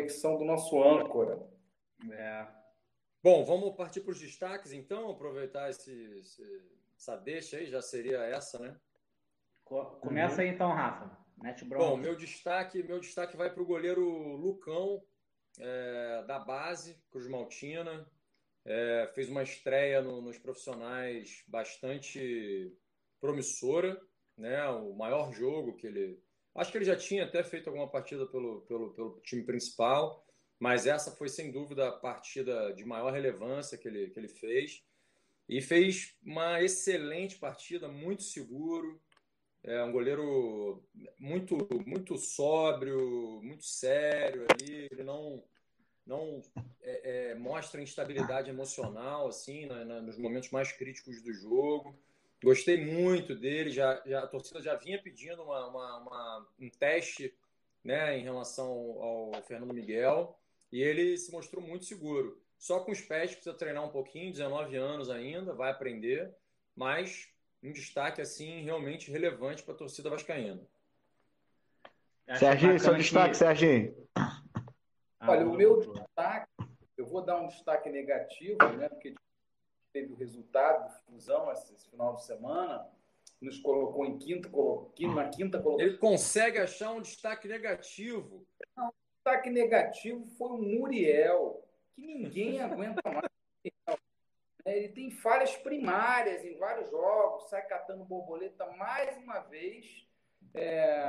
conexão do nosso âncora. É. Bom, vamos partir para os destaques, então, aproveitar esse, esse, essa deixa aí, já seria essa, né? Começa aí então, Rafa. Mete Bom, meu destaque, meu destaque vai para o goleiro Lucão, é, da base, Cruz Maltina. É, fez uma estreia no, nos profissionais bastante promissora, né? O maior jogo que ele. Acho que ele já tinha até feito alguma partida pelo, pelo, pelo time principal, mas essa foi sem dúvida a partida de maior relevância que ele, que ele fez. E fez uma excelente partida, muito seguro. É um goleiro muito, muito sóbrio, muito sério ali. Ele não, não é, é, mostra instabilidade emocional assim nos momentos mais críticos do jogo. Gostei muito dele. Já, já a torcida já vinha pedindo uma, uma, uma, um teste, né, em relação ao Fernando Miguel e ele se mostrou muito seguro. Só com os pés precisa treinar um pouquinho, 19 anos ainda, vai aprender, mas um destaque assim realmente relevante para a torcida vascaína. Serginho, seu destaque, que... Serginho. Olha, o meu destaque, eu vou dar um destaque negativo, né? Porque teve o resultado do Fusão esse final de semana, nos colocou em quinto, na quinta colocação. Ele consegue achar um destaque negativo. Não, o destaque negativo foi o Muriel, que ninguém aguenta mais. Ele tem falhas primárias em vários jogos, sai catando borboleta mais uma vez. É,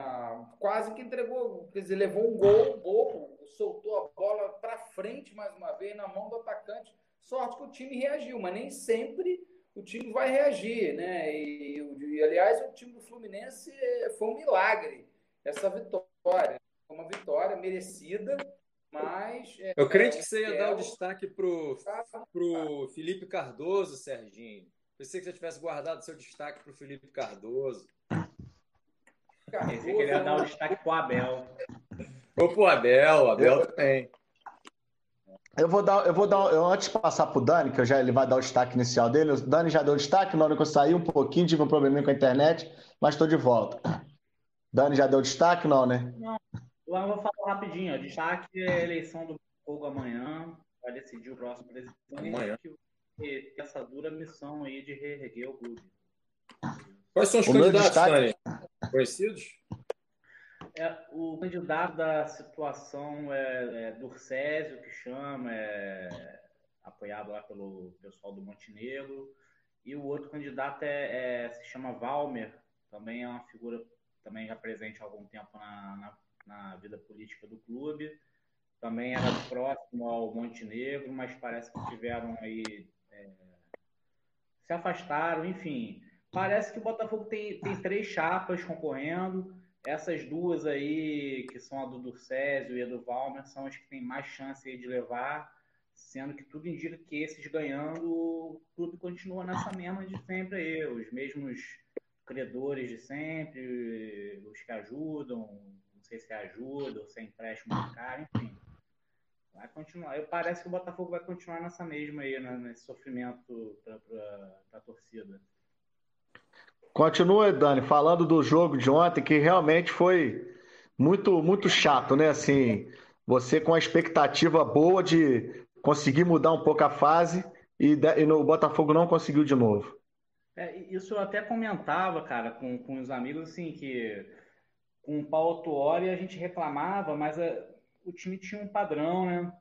quase que entregou, quer dizer, levou um gol bobo, soltou a bola para frente mais uma vez na mão do atacante. Sorte que o time reagiu, mas nem sempre o time vai reagir, né? E, e aliás, o time do Fluminense foi um milagre essa vitória, foi uma vitória merecida mas. É, eu creio que você ia dar o destaque pro, pro Felipe Cardoso, Serginho. Pensei que você tivesse guardado seu destaque pro Felipe Cardoso. Cardoso Pensei que ele ia dar o destaque pro Abel. Ou pro Abel, o Abel também. Eu vou dar, eu vou dar, eu, antes de passar pro Dani, que eu já, ele vai dar o destaque inicial dele. O Dani já deu o destaque, na hora que eu saí um pouquinho, tive um probleminha com a internet, mas estou de volta. Dani já deu o destaque, não, né? Não. Eu vou falar rapidinho. Ó. Destaque é a eleição do Fogo amanhã. Vai decidir o próximo presidente. Amanhã. Que ter essa dura missão aí de reerguer o clube. Quais são os o candidatos, Dani? Conhecidos? É, o candidato da situação é, é Durcésio, que chama, é apoiado lá pelo pessoal do Montenegro. E o outro candidato é, é, se chama Valmer, também é uma figura também já presente há algum tempo na, na na vida política do clube. Também era próximo ao Montenegro, mas parece que tiveram aí. É, se afastaram, enfim. Parece que o Botafogo tem, tem três chapas concorrendo. Essas duas aí, que são a do Durcésio e a do Valmer, são as que têm mais chance de levar, sendo que tudo indica que esses ganhando, o clube continua nessa mesma de sempre aí, os mesmos credores de sempre, os que ajudam, sei se ajuda ou se é empréstimo de cara, enfim. Vai continuar. Eu, parece que o Botafogo vai continuar nessa mesma aí, né, nesse sofrimento para a torcida. Continua, Dani, falando do jogo de ontem, que realmente foi muito, muito chato, né? Assim, você com a expectativa boa de conseguir mudar um pouco a fase e, e no, o Botafogo não conseguiu de novo. É, isso eu até comentava, cara, com, com os amigos, assim, que com o Paulo Tuori a gente reclamava, mas a, eh, o time tinha um padrão, né?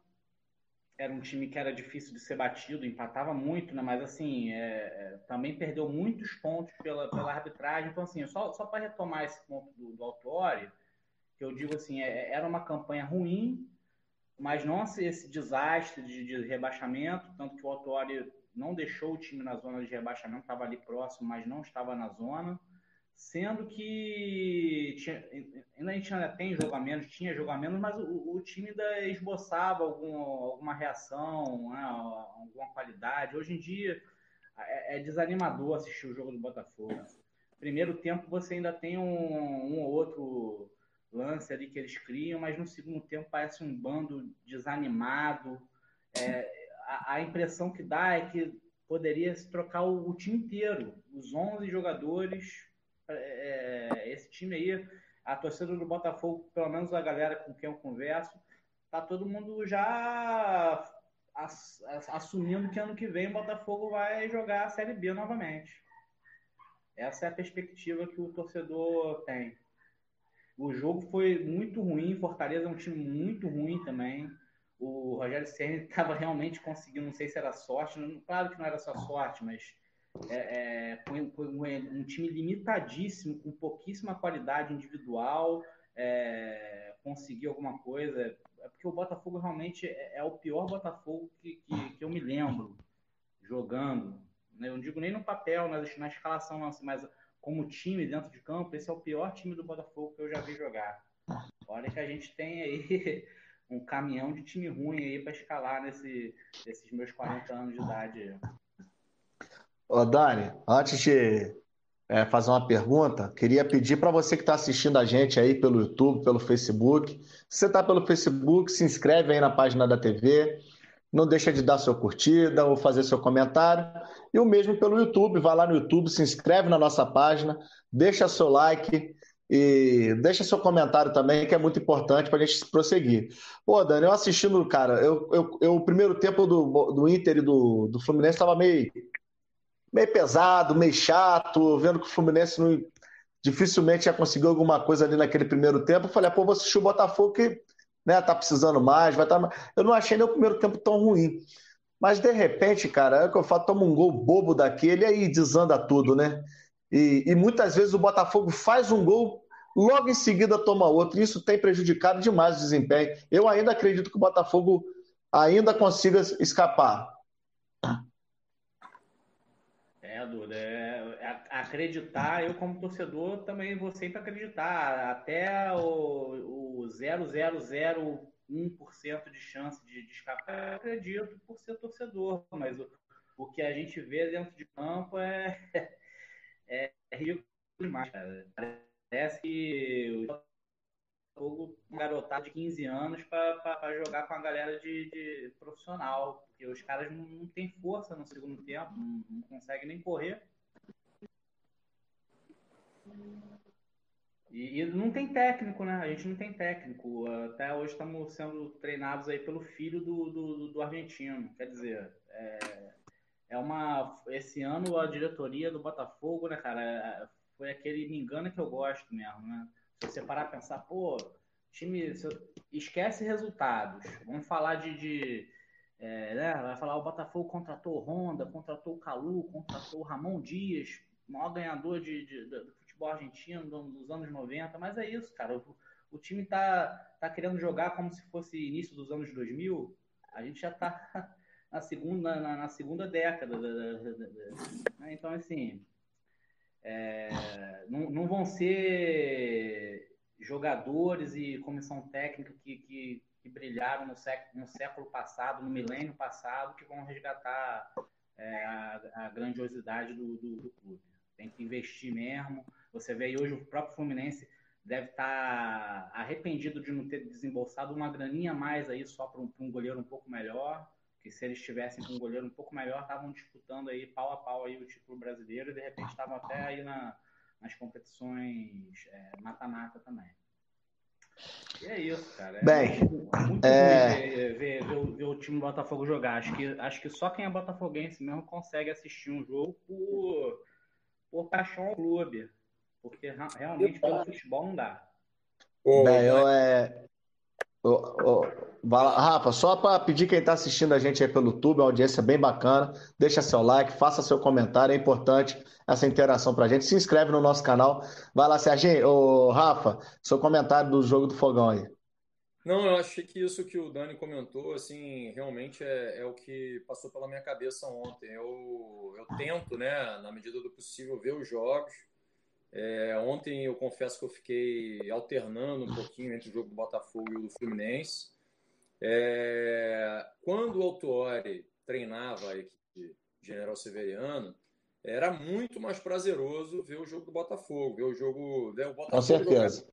Era um time que era difícil de ser batido, empatava muito, né? Mas assim, é, é, também perdeu muitos pontos pela, pela arbitragem. Então, assim, só, só para retomar esse ponto do, do Autuori, que eu digo assim, é, era uma campanha ruim, mas não esse desastre de, de rebaixamento, tanto que o Autuori não deixou o time na zona de rebaixamento, estava ali próximo, mas não estava na zona sendo que tinha, ainda a gente ainda tem jogamentos, tinha jogamentos, mas o, o time ainda esboçava algum, alguma reação, né, alguma qualidade. Hoje em dia é, é, desanimador assistir o jogo do Botafogo. Primeiro tempo você ainda tem um, um ou outro lance ali que eles criam, mas no segundo tempo parece um bando desanimado. É, a, a, impressão que dá é que poderia se trocar o, o time inteiro, os 11 jogadores é, esse time aí, a torcida do Botafogo, pelo menos a galera com quem eu converso, tá todo mundo já assumindo que ano que vem o Botafogo vai jogar a Série B novamente. Essa é a perspectiva que o torcedor tem. O jogo foi muito ruim, Fortaleza é um time muito ruim também. O Rogério Ceni estava realmente conseguindo, não sei se era sorte, claro que não era só sorte, mas é, é, foi um time limitadíssimo, com pouquíssima qualidade individual, é, conseguir alguma coisa. É porque o Botafogo realmente é, é o pior Botafogo que, que, que, eu me lembro jogando. Né? Eu não digo nem no papel, na, na escalação, mas como time dentro de campo, esse é o pior time do Botafogo que eu já vi jogar. Olha que a gente tem aí um caminhão de time ruim aí para escalar nesse, nesses meus 40 anos de idade. Ô, Dani, antes de é, fazer uma pergunta, queria pedir para você que está assistindo a gente aí pelo YouTube, pelo Facebook. Se você está pelo Facebook, se inscreve aí na página da TV. Não deixa de dar sua curtida ou fazer seu comentário. E o mesmo pelo YouTube, vai lá no YouTube, se inscreve na nossa página, deixa seu like e deixa seu comentário também, que é muito importante para a gente prosseguir. Pô, Dani, eu assistindo, cara, eu, eu, eu o primeiro tempo do, do Inter e do, do Fluminense estava meio meio pesado, meio chato, vendo que o Fluminense não, dificilmente ia conseguir alguma coisa ali naquele primeiro tempo. Eu falei, pô, vou assistir o Botafogo que né, tá precisando mais, vai estar. Tá... Eu não achei nem o primeiro tempo tão ruim. Mas de repente, cara, é o que eu falo, toma um gol bobo daquele e aí desanda tudo, né? E, e muitas vezes o Botafogo faz um gol, logo em seguida toma outro. Isso tem prejudicado demais o desempenho. Eu ainda acredito que o Botafogo ainda consiga escapar. Duda, é, é, acreditar, eu como torcedor também vou sempre acreditar, até o, o 0,001% de chance de, de escapar, eu acredito por ser torcedor, mas o, o que a gente vê dentro de campo é, é, é ridículo demais, cara. Parece que um garotado de 15 anos para jogar com a galera de, de, profissional, porque os caras não, não têm força no segundo tempo, não, não conseguem nem correr. E, e, não tem técnico, né? A gente não tem técnico. Até hoje estamos sendo treinados aí pelo filho do, do, do argentino. Quer dizer, é, é, uma. Esse ano a diretoria do Botafogo, né, cara, é, foi aquele me engana que eu gosto mesmo, né? Você parar a pensar, pô, time, esquece resultados. Vamos falar de. de é, né? Vai falar o Botafogo contratou o Honda, contratou o Calu, contratou o Ramon Dias, maior ganhador de, de, de, do futebol argentino dos anos 90. Mas é isso, cara. O, o time tá, tá querendo jogar como se fosse início dos anos 2000. A gente já tá na segunda, na, na segunda década. Da, da, da, né? Então, assim. É, não, não vão ser jogadores e comissão técnica que, que, que brilharam no século, no século, passado, no milênio passado, que vão resgatar é, a, a, grandiosidade do, do, do, clube. Tem que investir mesmo. Você vê aí hoje o próprio Fluminense deve estar arrependido de não ter desembolsado uma graninha a mais aí só para um, um, goleiro um pouco melhor. Que se eles estivessem com um goleiro um pouco melhor, estavam disputando aí pau a pau aí o título brasileiro e de repente estavam até aí na, nas competições é, mata-mata é, também. E é isso, cara. É Bem, muito, muito é... ver, ver, ver, ver, o time do Botafogo jogar. Acho que, acho que só quem é botafoguense mesmo consegue assistir um jogo por, por paixão ao clube. Porque realmente pelo futebol não dá. Bem, eu, é, Oh, oh, Rafa, só para pedir quem está assistindo a gente aí pelo YouTube, uma audiência bem bacana, deixa seu like, faça seu comentário, é importante essa interação para a gente. Se inscreve no nosso canal. Vai lá, Serginho. Oh, Rafa, seu comentário do jogo do fogão aí. Não, eu achei que isso que o Dani comentou, assim, realmente é, é o que passou pela minha cabeça ontem. Eu, eu tento, né, na medida do possível, ver os jogos é, ontem eu confesso que eu fiquei alternando um pouquinho entre o jogo do Botafogo e o do Fluminense. É, quando o Autuori treinava a equipe General Severiano, era muito mais prazeroso ver o jogo do Botafogo, ver o jogo. Ver o Botafogo Com certeza. Jogar,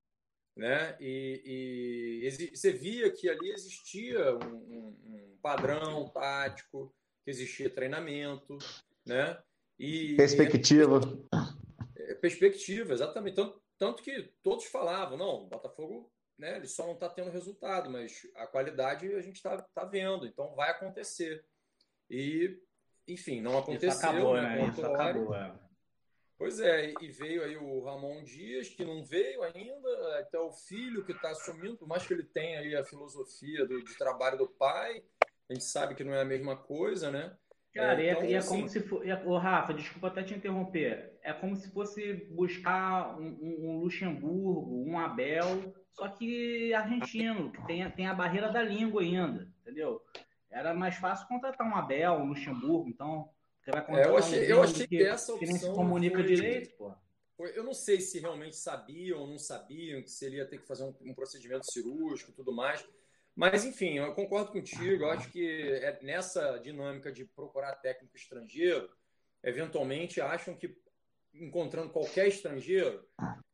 né? E, e, você via que ali existia um, um, um, padrão tático, que existia treinamento, né? E, Perspectiva. E perspectiva, exatamente. Tanto, tanto que todos falavam, não, o Botafogo né, ele só não está tendo resultado, mas a qualidade a gente está tá vendo, então vai acontecer. E, enfim, não aconteceu. Isso acabou, né? né? Isso acabou, é. Pois é, e veio aí o Ramon Dias, que não veio ainda, até o filho que está assumindo, por mais que ele tenha aí a filosofia do, de trabalho do pai, a gente sabe que não é a mesma coisa, né? Cara, é, então, e é, assim... como se fosse. Ô, Rafa, desculpa até te interromper. É como se fosse buscar um, um, um, Luxemburgo, um Abel, só que argentino, que tem, tem a barreira da língua ainda, entendeu? Era mais fácil contratar um Abel, um Luxemburgo, então. Você vai contratar é, eu achei, um eu achei que, que essa opção. Que nem se comunica foi, direito, pô. Eu não sei se realmente sabiam ou não sabiam que seria ter que fazer um, um procedimento cirúrgico e tudo mais. Mas, enfim, eu concordo contigo. Eu acho que é nessa dinâmica de procurar técnico estrangeiro, eventualmente acham que encontrando qualquer estrangeiro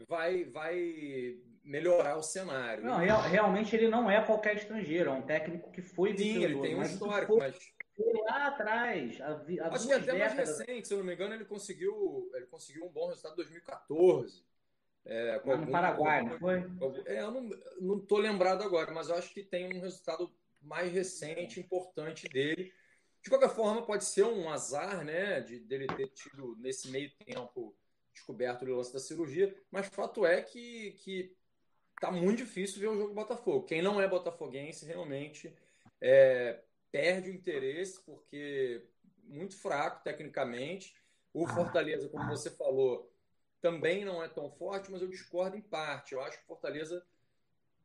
vai, vai melhorar o cenário. Não, real, realmente ele não é qualquer estrangeiro, é um técnico que foi Sim, ele tem um histórico, mas foi lá atrás, há, há acho que até décadas. mais recente, se eu não me engano, ele conseguiu, ele conseguiu um bom resultado em 2014. É, com algum, no Paraguai, não foi? É, eu não estou lembrado agora, mas eu acho que tem um resultado mais recente, importante dele. De qualquer forma, pode ser um azar, né, de dele ter tido nesse meio tempo descoberto o lance da cirurgia, mas fato é que que tá muito difícil ver o jogo do Botafogo. Quem não é botafoguense realmente é, perde o interesse porque muito fraco tecnicamente. O Fortaleza, como você falou, também não é tão forte, mas eu discordo em parte. Eu acho que Fortaleza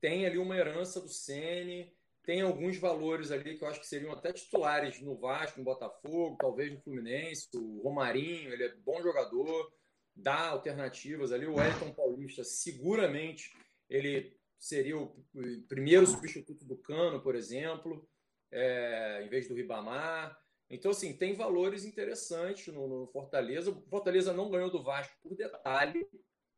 tem ali uma herança do Sene, tem alguns valores ali que eu acho que seriam até titulares no Vasco, no Botafogo, talvez no Fluminense. O Romarinho, ele é bom jogador, dá alternativas ali. O Wellington Paulista, seguramente, ele seria o primeiro substituto do Cano, por exemplo, é, em vez do Ribamar. Então, assim, tem valores interessantes no, no, Fortaleza. O Fortaleza não ganhou do Vasco por detalhe,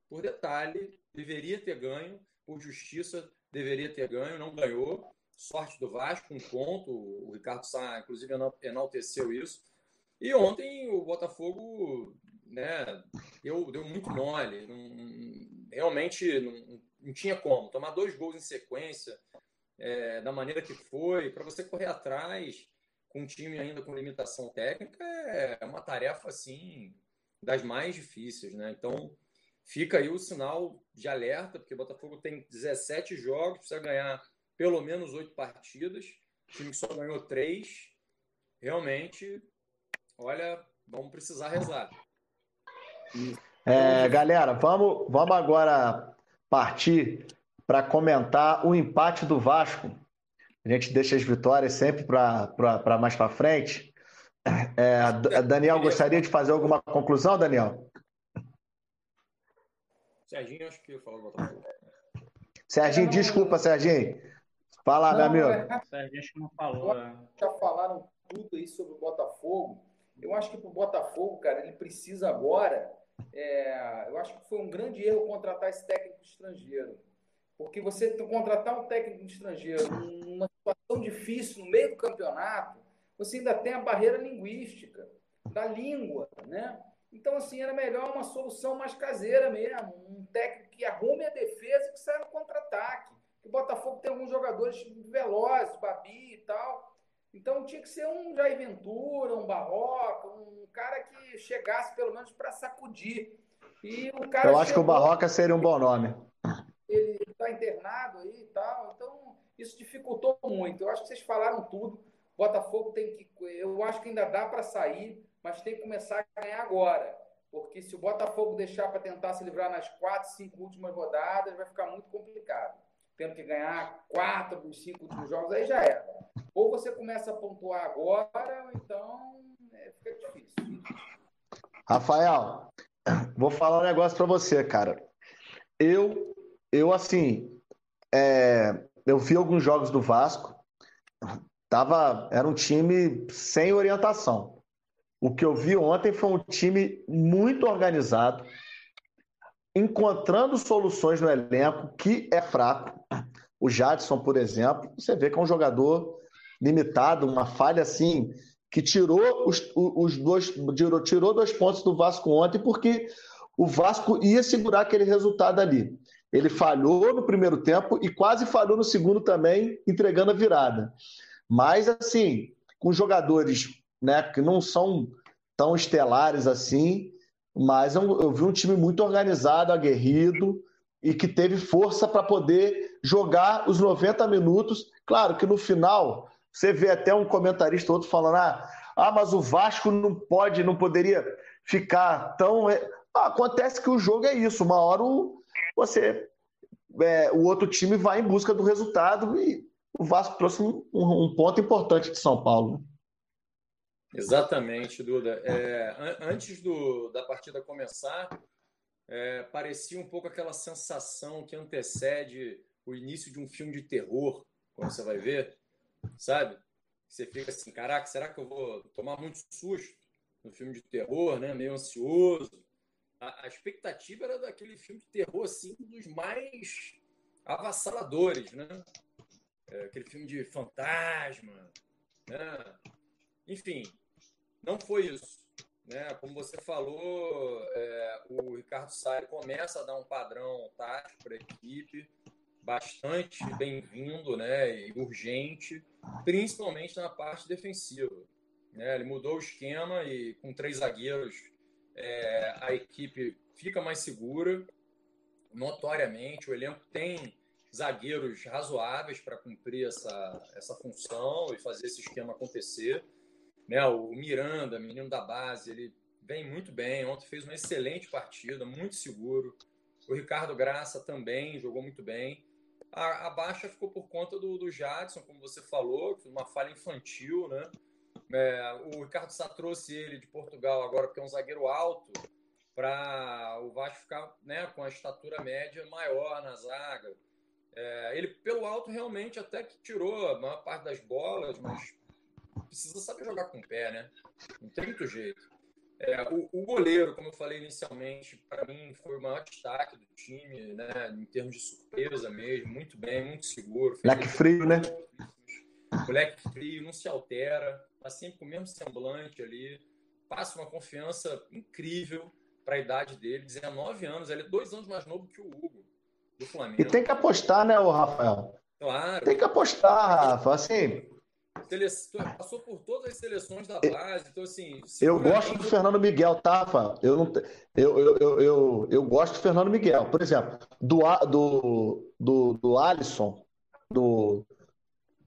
por detalhe, deveria ter ganho, por justiça, deveria ter ganho, não ganhou. Sorte do Vasco, um ponto. O Ricardo Sá, inclusive, enalteceu isso. E ontem o Botafogo né, deu, deu muito mole. Não, realmente não, não tinha como. Tomar dois gols em sequência, é, da maneira que foi, para você correr atrás com um time ainda com limitação técnica é uma tarefa assim das mais difíceis, né? Então fica aí o sinal de alerta, porque o Botafogo tem 17 jogos, precisa ganhar pelo menos oito partidas, o time que só ganhou três, realmente, olha, vamos precisar rezar. É, galera, vamos, vamos agora partir para comentar o empate do Vasco a gente deixa as vitórias sempre para mais para frente. É, Daniel, gostaria de fazer alguma conclusão, Daniel? Serginho, acho que eu falo. Serginho, desculpa, Serginho. Fala, não, meu amigo. É... Acho que não falou. Né? Já falaram tudo aí sobre o Botafogo. Eu acho que para o Botafogo, cara, ele precisa agora. É... eu acho que foi um grande erro contratar esse técnico estrangeiro. Porque você contratar um técnico estrangeiro numa situação difícil no meio do campeonato, você ainda tem a barreira linguística, da língua, né? Então, assim, era melhor uma solução mais caseira mesmo, um técnico que arrume a defesa e que saia no contra-ataque. O Botafogo tem alguns jogadores velozes, Babi e tal. Então, tinha que ser um Jair Ventura, um Barroca, um cara que chegasse pelo menos para sacudir. E o cara Eu acho chegou, que o Barroca seria um bom nome. Ele está internado aí e tal. Então, isso dificultou muito. Eu acho que vocês falaram tudo. Botafogo tem que. Eu acho que ainda dá para sair, mas tem que começar a ganhar agora. Porque se o Botafogo deixar para tentar se livrar nas quatro, cinco últimas rodadas, vai ficar muito complicado. Tendo que ganhar quatro dos cinco últimos jogos, aí já era. Ou você começa a pontuar agora, ou então é, fica difícil. Rafael, vou falar um negócio para você, cara. Eu, eu assim, é, eu vi alguns jogos do Vasco, tava, era um time sem orientação. O que eu vi ontem foi um time muito organizado, encontrando soluções no elenco que é fraco. O Jadson, por exemplo, você vê que é um jogador limitado, uma falha assim, que tirou os, os dois, tirou, tirou dois pontos do Vasco ontem, porque o Vasco ia segurar aquele resultado ali. Ele falhou no primeiro tempo e quase falhou no segundo também, entregando a virada. Mas, assim, com jogadores né, que não são tão estelares assim, mas eu, eu vi um time muito organizado, aguerrido e que teve força para poder jogar os 90 minutos. Claro que no final você vê até um comentarista outro falando: ah, ah mas o Vasco não pode, não poderia ficar tão. Ah, acontece que o jogo é isso. Uma hora o, você, é, o outro time vai em busca do resultado e o Vasco trouxe um, um ponto importante de São Paulo. Exatamente, Duda. É, antes do, da partida começar, é, parecia um pouco aquela sensação que antecede o início de um filme de terror, quando você vai ver, sabe? Você fica assim, caraca, será que eu vou tomar muito susto no filme de terror, né? Meio ansioso. A, a expectativa era daquele filme de terror, assim, dos mais avassaladores, né? É, aquele filme de fantasma, né? Enfim, não foi isso. Né? Como você falou, é, o Ricardo Saia começa a dar um padrão tático para a equipe, bastante bem-vindo né? e urgente, principalmente na parte defensiva. Né? Ele mudou o esquema e com três zagueiros é, a equipe fica mais segura, notoriamente. O elenco tem zagueiros razoáveis para cumprir essa, essa função e fazer esse esquema acontecer. Né? O Miranda, menino da base, ele vem muito bem. Ontem fez uma excelente partida, muito seguro. O Ricardo Graça também jogou muito bem. A, a baixa ficou por conta do, do Jadson, como você falou, uma falha infantil, né? É, o Ricardo Sá trouxe ele de Portugal agora, porque é um zagueiro alto, para o Vasco ficar né, com a estatura média maior na zaga. É, ele, pelo alto, realmente até que tirou a maior parte das bolas, mas precisa saber jogar com o pé, né? Não tem muito jeito. É, o, o, goleiro, como eu falei inicialmente, para mim foi o maior destaque do time, né? Em termos de surpresa mesmo, muito bem, muito seguro. Moleque frio, né? Moleque frio, não se altera, tá sempre com o mesmo semblante ali, passa uma confiança incrível para a idade dele, 19 anos, ele é dois anos mais novo que o Hugo, do Flamengo. E tem que apostar, né, o Rafael? Claro. Tem que apostar, Rafa, assim, passou por todas as seleções da base. Então, assim. Eu gosto do Fernando Miguel, tá, Rafa? Eu, não, eu, eu, eu, eu, eu gosto do Fernando Miguel. Por exemplo, do, do, do, do Alisson, do,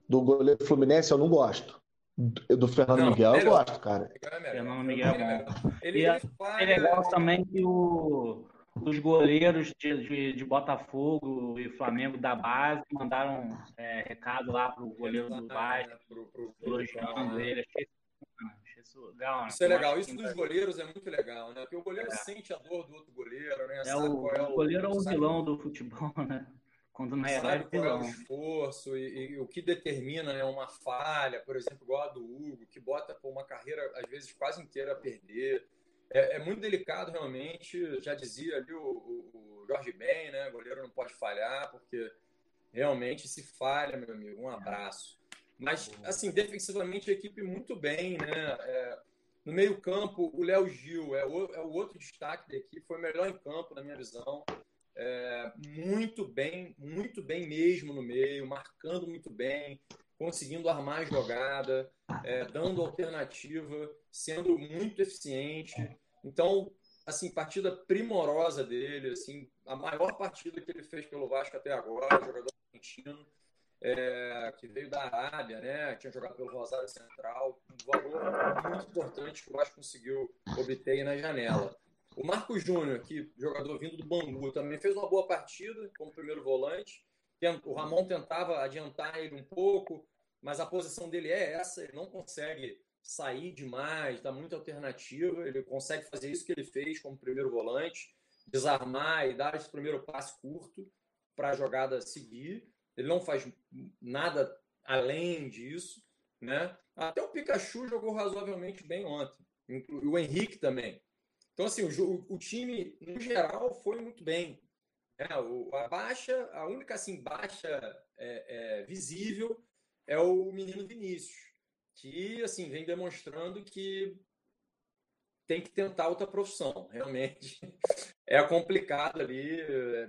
do goleiro Fluminense, eu não gosto. Do, do Fernando não, Miguel, melhor. eu gosto, cara. Fernando Miguel é bom. Ele, e é, é legal também que o os goleiros de, de, de, Botafogo e Flamengo da base mandaram é, recado lá para o goleiro do Vasco, elogiando ele. Achei, isso legal. Né? Isso é legal. Isso dos goleiros é muito legal, né? Porque o goleiro é. sente a dor do outro goleiro, né? É o, é o, goleiro é o vilão do futebol, né? Quando na verdade é o esforço e, e, o que determina né, uma falha, por exemplo, igual a do Hugo, que bota por uma carreira, às vezes, quase inteira a perder é, é, muito delicado realmente. Já dizia ali o, o, o Jorge Ben, né? O goleiro não pode falhar, porque realmente se falha, meu amigo. Um abraço. Mas, assim, defensivamente a equipe muito bem, né? É, no meio-campo, o Léo Gil é o, é o outro destaque da equipe, foi o melhor em campo, na minha visão. É, muito bem, muito bem mesmo no meio, marcando muito bem, conseguindo armar a jogada, é, dando alternativa, sendo muito eficiente. Então, assim, partida primorosa dele, assim, a maior partida que ele fez pelo Vasco até agora, jogador argentino, é, que veio da Arábia, né? Tinha jogado pelo Rosário Central, um valor muito importante que o Vasco conseguiu obter na janela. O Marcos Júnior, que jogador vindo do Bangu, também fez uma boa partida como primeiro volante. O Ramon tentava adiantar ele um pouco, mas a posição dele é essa, ele não consegue sair demais, dá muita alternativa. Ele consegue fazer isso que ele fez como primeiro volante, desarmar e dar esse primeiro passe curto para a jogada seguir. Ele não faz nada além disso, né? Até o Pikachu jogou razoavelmente bem ontem, o Henrique também. Então, assim, o, o time, no geral, foi muito bem. É, o, a baixa, a única assim, baixa é, é, visível é o menino Vinícius que assim vem demonstrando que tem que tentar outra profissão, realmente. é complicado ali,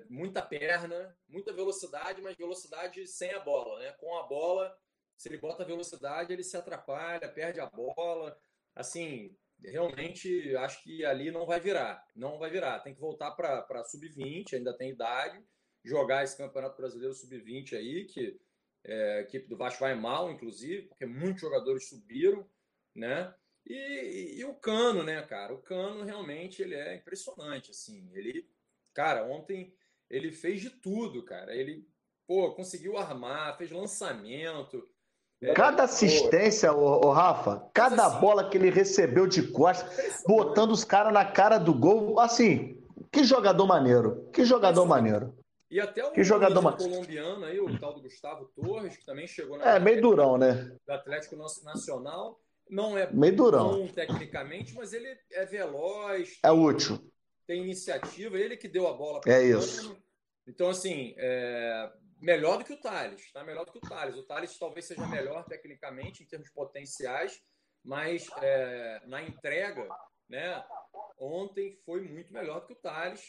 muita perna, muita velocidade, mas velocidade sem a bola, né? Com a bola, se ele bota velocidade, ele se atrapalha, perde a bola. Assim, realmente acho que ali não vai virar, não vai virar. Tem que voltar para sub-20, ainda tem idade, jogar esse Campeonato Brasileiro sub-20 aí, que é, a equipe do Vasco vai mal, inclusive, porque muitos jogadores subiram, né? E, e, e, o Cano, né, cara? O Cano realmente ele é impressionante, assim. Ele, cara, ontem ele fez de tudo, cara. Ele, pô, conseguiu armar, fez lançamento. É, cada assistência, o Rafa, cada assim, bola que ele recebeu de costas, botando os caras na cara do gol, assim, que jogador maneiro, que jogador maneiro. E até o que jogador colombiano aí, o tal do Gustavo Torres, que também chegou na É, meio durão, né? Do Atlético Nacional. Não é meio durão. bom tecnicamente, mas ele é veloz. É útil. Tem iniciativa, ele que deu a bola para É isso. Então, assim, é melhor do que o Thales, tá? Melhor do que o Thales. O Thales talvez seja melhor tecnicamente em termos potenciais, mas é, na entrega, né? Ontem foi muito melhor do que o Thales.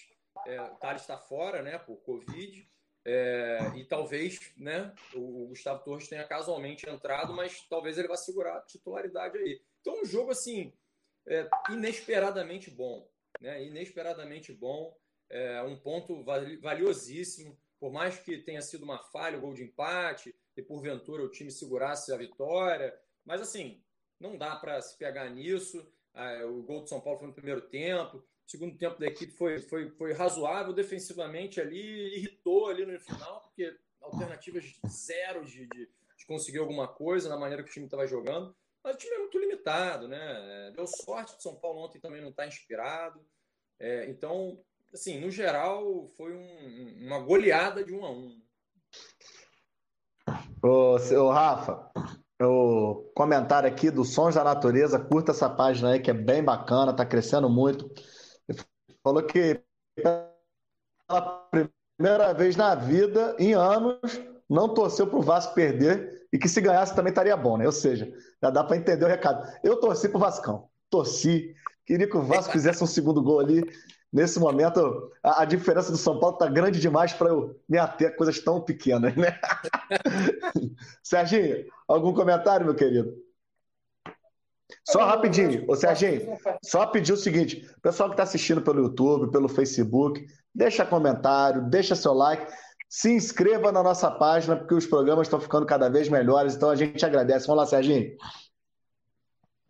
É, Thales está fora, né? Por Covid. É, e talvez né, o Gustavo Torres tenha casualmente entrado, mas talvez ele vá segurar a titularidade aí. Então, um jogo assim, é, inesperadamente bom. Né? Inesperadamente bom. É, um ponto valiosíssimo. Por mais que tenha sido uma falha, o gol de empate, e porventura o time segurasse a vitória. Mas assim, não dá para se pegar nisso. Ah, o gol de São Paulo foi no primeiro tempo. O segundo tempo da equipe foi, foi, foi razoável defensivamente ali, irritou ali no final, porque alternativas zero de, de, de conseguir alguma coisa na maneira que o time estava jogando. Mas o time é muito limitado, né? Deu sorte de São Paulo ontem também não estar tá inspirado. É, então, assim, no geral, foi um, uma goleada de um a um. Ô, seu Rafa, o comentário aqui do Sons da Natureza, curta essa página aí que é bem bacana, tá crescendo muito. Falou que pela primeira vez na vida, em anos, não torceu para o Vasco perder e que se ganhasse também estaria bom, né? Ou seja, já dá para entender o recado. Eu torci para o Vascão, torci, queria que o Vasco fizesse um segundo gol ali. Nesse momento, a, a diferença do São Paulo está grande demais para eu me ater a coisas tão pequenas, né? Serginho, algum comentário, meu querido? Só rapidinho, ô Serginho, só pedir o seguinte: pessoal que está assistindo pelo YouTube, pelo Facebook, deixa comentário, deixa seu like, se inscreva na nossa página, porque os programas estão ficando cada vez melhores, então a gente agradece. Vamos lá, Serginho.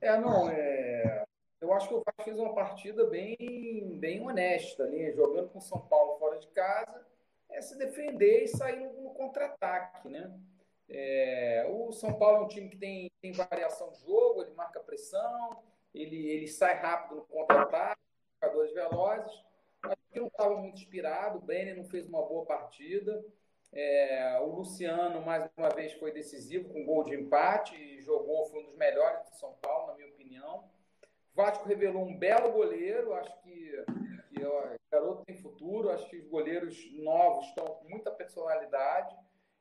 É, não, é... eu acho que o Vasco fez uma partida bem, bem honesta ali, jogando com São Paulo fora de casa, é se defender e sair no contra-ataque, né? É, o São Paulo é um time que tem, tem variação de jogo, ele marca pressão, ele, ele sai rápido no contra-ataque, jogadores velozes. Acho que não estava muito inspirado, o Brenner não fez uma boa partida. É, o Luciano, mais uma vez, foi decisivo com gol de empate e jogou, foi um dos melhores do São Paulo, na minha opinião. O Vasco revelou um belo goleiro, acho que, que o garoto tem futuro, acho que os goleiros novos estão com muita personalidade.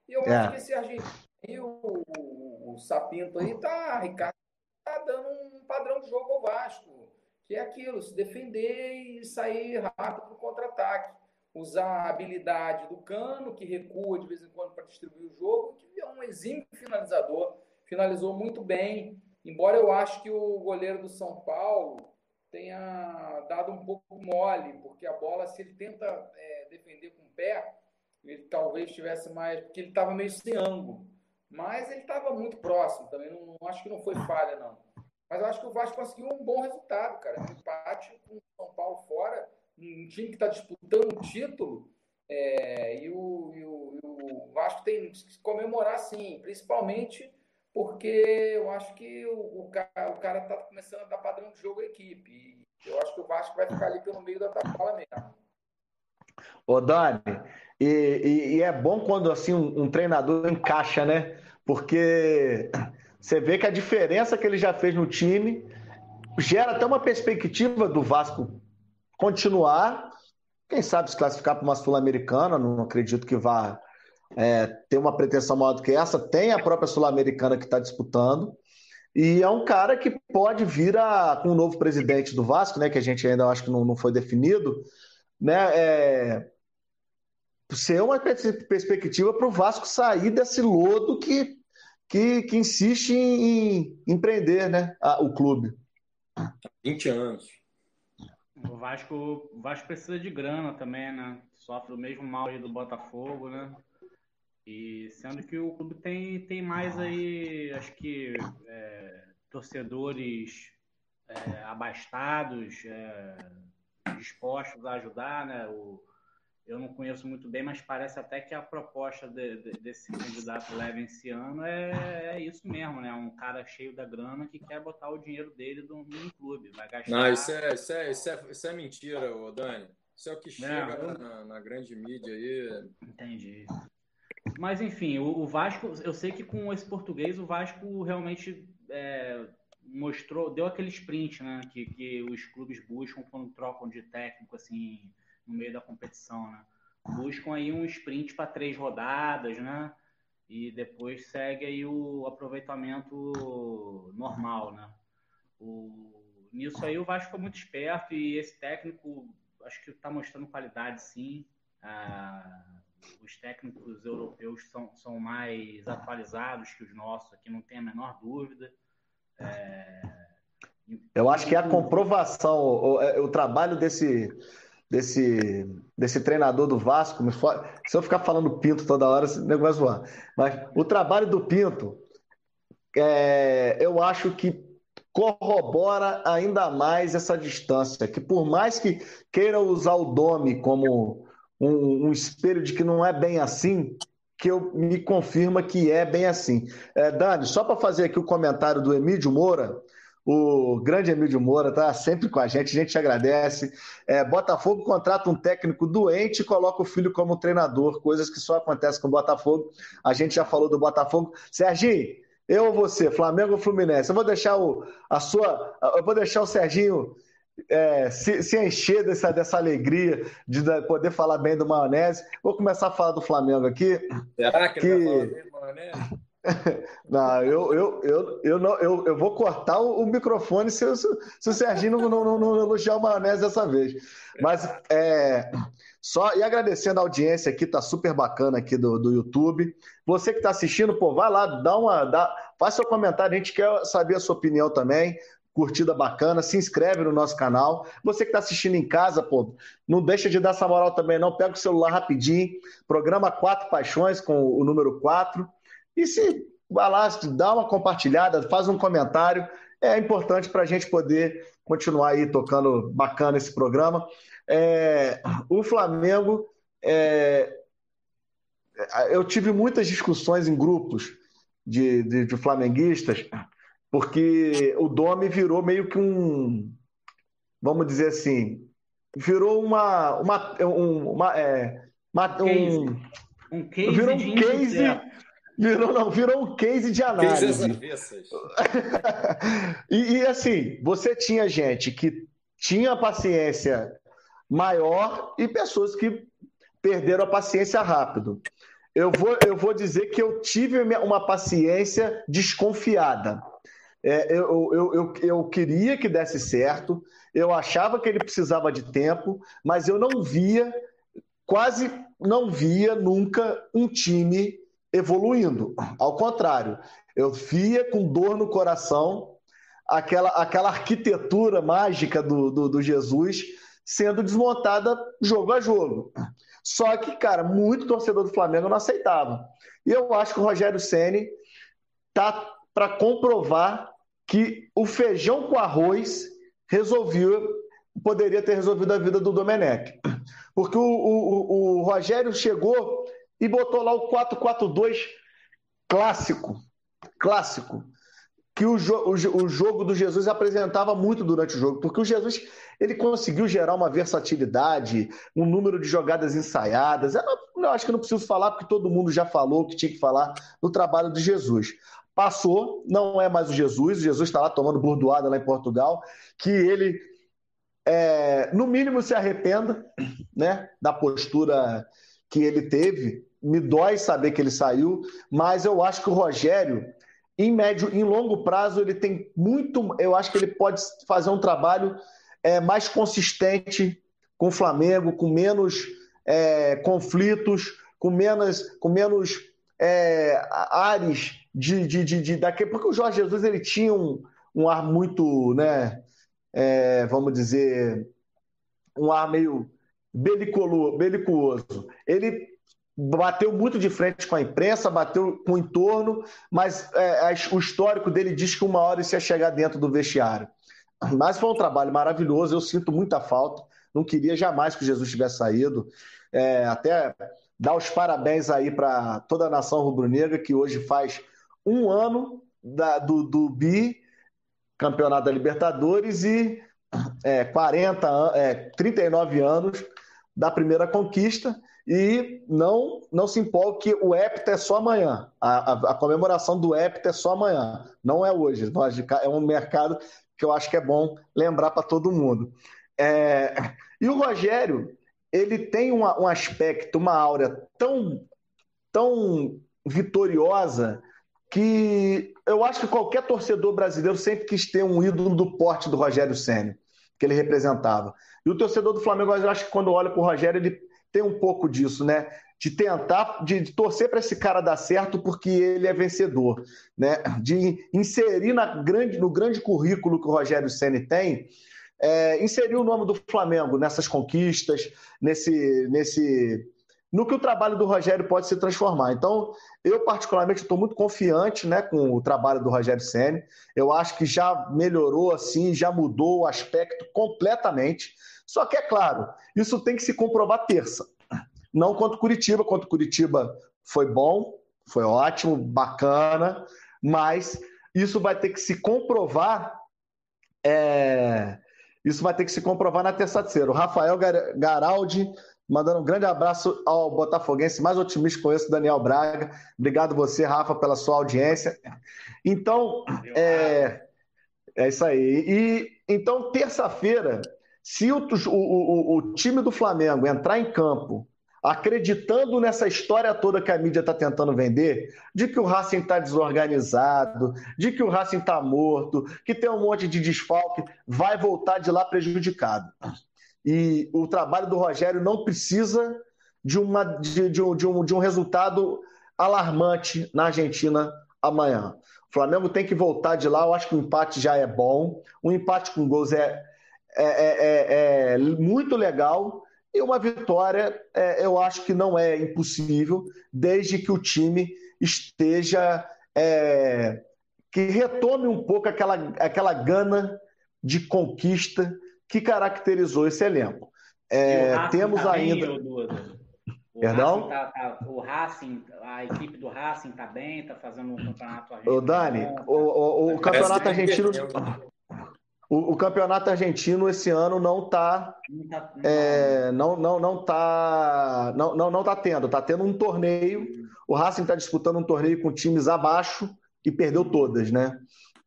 E eu é. acho que esse argentino, o, o Sapinto aí, tá, Ricardo, tá dando um padrão de jogo ao Vasco, que é aquilo, se defender e sair rápido para o contra-ataque. Usar a habilidade do Cano, que recua de vez em quando para distribuir o jogo, que é um exímio finalizador, finalizou muito bem. Embora eu acho que o goleiro do São Paulo tenha dado um pouco mole, porque a bola, se ele tenta é, defender com o pé, ele talvez tivesse mais. Porque ele estava meio sem ângulo. Mas ele estava muito próximo também. Não, não, acho que não foi falha, não. Mas eu acho que o Vasco conseguiu um bom resultado, cara. Um empate com o São Paulo fora, um time que está disputando o título. É, e, o, e, o, e, o, Vasco tem que comemorar, sim, principalmente porque eu acho que o, o cara está começando a dar padrão de jogo à equipe. E eu acho que o Vasco vai ficar ali pelo meio da tabela mesmo. Ô, Dani, e, e, e, é bom quando assim um, um, treinador encaixa, né? Porque você vê que a diferença que ele já fez no time gera até uma perspectiva do Vasco continuar, quem sabe se classificar para uma Sul-Americana, não acredito que vá é, ter uma pretensão maior do que essa, tem a própria Sul-Americana que está disputando, e é um cara que pode vir a, com o novo presidente do Vasco, né, que a gente ainda acho que não, não foi definido, né, é, ser uma perspectiva para o Vasco sair desse lodo que, que, que insiste em, em empreender né, a, o clube. 20 anos. O Vasco, o Vasco precisa de grana também, né? Sofre o mesmo mal aí do Botafogo, né? E sendo que o clube tem, tem mais aí, acho que é, torcedores é, abastados, é, dispostos a ajudar, né? O, eu não conheço muito bem, mas parece até que a proposta de, de, desse candidato leve esse ano é, é, isso mesmo, né? Um cara cheio da grana que quer botar o dinheiro dele no, no clube, vai gastar. Não, isso é, isso é, isso é, isso é mentira, ô Dani. Isso é o que chega eu... na, na, grande mídia aí. Entendi. Mas enfim, o, o, Vasco, eu sei que com esse português o Vasco realmente é, mostrou, deu aquele sprint, né? Que, que os clubes buscam quando trocam de técnico assim no meio da competição, né? Buscam aí um sprint para três rodadas, né? E depois segue aí o aproveitamento normal, né? O... Nisso aí o Vasco foi muito esperto e esse técnico acho que está mostrando qualidade sim. Ah, os técnicos europeus são, são mais atualizados que os nossos, aqui não tem a menor dúvida. É... Eu acho que é a comprovação, o, é, o trabalho desse, desse, desse treinador do Vasco. Se eu ficar falando Pinto toda hora, esse negócio vai zoar. Mas o trabalho do Pinto, é, eu acho que corrobora ainda mais essa distância. Que por mais que queira usar o Domi como um, um espelho de que não é bem assim, que eu me confirma que é bem assim. É, Dani, só para fazer aqui o comentário do Emílio Moura, o grande Emílio Moura está sempre com a gente, a gente agradece. É, Botafogo contrata um técnico doente e coloca o filho como treinador, coisas que só acontecem com o Botafogo. A gente já falou do Botafogo. Serginho, eu ou você, Flamengo ou Fluminense? Eu vou deixar o, a sua. Eu vou deixar o Serginho é, se, se, encher dessa, dessa alegria de poder falar bem do maionese. Vou começar a falar do Flamengo aqui. Será que, que... ele vai falar bem do maionese? Não, eu, eu, eu, eu, não, eu, eu vou cortar o, o microfone se, se, se, o Serginho não, não, não, elogiar o maionese dessa vez. Mas é, só e agradecendo a audiência aqui, tá super bacana aqui do, do YouTube. Você que está assistindo, pô, vai lá, dá uma. Dá, faz seu comentário, a gente quer saber a sua opinião também. Curtida bacana, se inscreve no nosso canal. Você que está assistindo em casa, pô, não deixa de dar essa moral também, não. Pega o celular rapidinho, programa Quatro Paixões com o número 4 e se vai lá, dá uma compartilhada, faz um comentário, é importante para a gente poder continuar aí tocando bacana esse programa. É, o Flamengo, é, eu tive muitas discussões em grupos de, de, de, flamenguistas, porque o Domi virou meio que um, vamos dizer assim, virou uma, uma, um, uma, é, uma um, um case virou um case Virou, não, virou um case de análise. e, e assim, você tinha gente que tinha paciência maior e pessoas que perderam a paciência rápido. Eu vou, eu vou dizer que eu tive uma paciência desconfiada. É, eu, eu, eu, eu queria que desse certo, eu achava que ele precisava de tempo, mas eu não via, quase não via nunca um time evoluindo. Ao contrário, eu via com dor no coração aquela, aquela arquitetura mágica do, do, do Jesus sendo desmontada jogo a jogo. Só que, cara, muito torcedor do Flamengo não aceitava. E eu acho que o Rogério Ceni tá para comprovar que o feijão com arroz resolveu, poderia ter resolvido a vida do Domenech. Porque o, o, o Rogério chegou e botou lá o 4-4-2 clássico, clássico, que o, jo o, jogo do Jesus apresentava muito durante o jogo, porque o Jesus ele conseguiu gerar uma versatilidade, um número de jogadas ensaiadas. Eu, eu acho que não preciso falar, porque todo mundo já falou o que tinha que falar no trabalho de Jesus. Passou, não é mais o Jesus, o Jesus está lá tomando burdoada lá em Portugal, que ele, é, no mínimo, se arrependa né, da postura que ele teve. Me dói saber que ele saiu, mas eu acho que o Rogério, em médio, em longo prazo, ele tem muito. Eu acho que ele pode fazer um trabalho é, mais consistente com o Flamengo, com menos é, conflitos, com menos, com menos é, ares de, de, de, de daquele, porque o Jorge Jesus ele tinha um, um ar muito, né, é, vamos dizer, um ar meio belicoso. Ele bateu muito de frente com a imprensa, bateu com o entorno, mas é, o histórico dele diz que uma hora isso ia chegar dentro do vestiário. Mas foi um trabalho maravilhoso, eu sinto muita falta. Não queria jamais que Jesus tivesse saído. É, até dar os parabéns aí para toda a nação rubro-negra, que hoje faz um ano da, do, do BI, Campeonato da Libertadores, e é, 40, é, 39 anos da primeira conquista. E não não se empolgue que o Hepta é só amanhã. A, a, a, comemoração do Hepta é só amanhã. Não é hoje. É um mercado que eu acho que é bom lembrar para todo mundo. É... E o Rogério, ele tem uma, um aspecto, uma aura tão, tão vitoriosa que eu acho que qualquer torcedor brasileiro sempre quis ter um ídolo do porte do Rogério Senna, que ele representava. E o torcedor do Flamengo, eu acho que quando olha para o Rogério, ele tem um pouco disso, né? De tentar, de, torcer para esse cara dar certo porque ele é vencedor, né? De inserir na grande, no grande currículo que o Rogério Ceni tem, é, inserir o nome do Flamengo nessas conquistas, nesse, nesse, no que o trabalho do Rogério pode se transformar. Então, eu particularmente estou muito confiante, né, com o trabalho do Rogério Ceni. Eu acho que já melhorou assim, já mudou o aspecto completamente. Só que é claro, isso tem que se comprovar terça. Não contra o Curitiba, contra o Curitiba foi bom, foi ótimo, bacana, mas isso vai ter que se comprovar. É... Isso vai ter que se comprovar na terça-feira. O Rafael Garaldi mandando um grande abraço ao Botafoguense mais otimista com esse, Daniel Braga. Obrigado você, Rafa, pela sua audiência. Então, é, é isso aí. E então, terça-feira, se o, o, o, o time do Flamengo entrar em campo acreditando nessa história toda que a mídia está tentando vender, de que o Racing está desorganizado, de que o Racing está morto, que tem um monte de desfalque, vai voltar de lá prejudicado. E o trabalho do Rogério não precisa de, uma, de, de, um, de, um, de um resultado alarmante na Argentina amanhã. O Flamengo tem que voltar de lá, eu acho que o empate já é bom. Um empate com gols é, é, é, é, é muito legal. E uma vitória, é, eu acho que não é impossível, desde que o time esteja. É, que retome um pouco aquela, aquela gana de conquista que caracterizou esse elenco. É, temos tá ainda. Bem, o Perdão? Racing tá, tá, o Racing, a equipe do Racing está bem, está fazendo um campeonato argentino. Ô, Dani, o, o, o campeonato argentino. O, o, campeonato argentino esse ano não está é, não não não tá não, não, não tá tendo. Está tendo um torneio o Racing está disputando um torneio com times abaixo e perdeu todas né?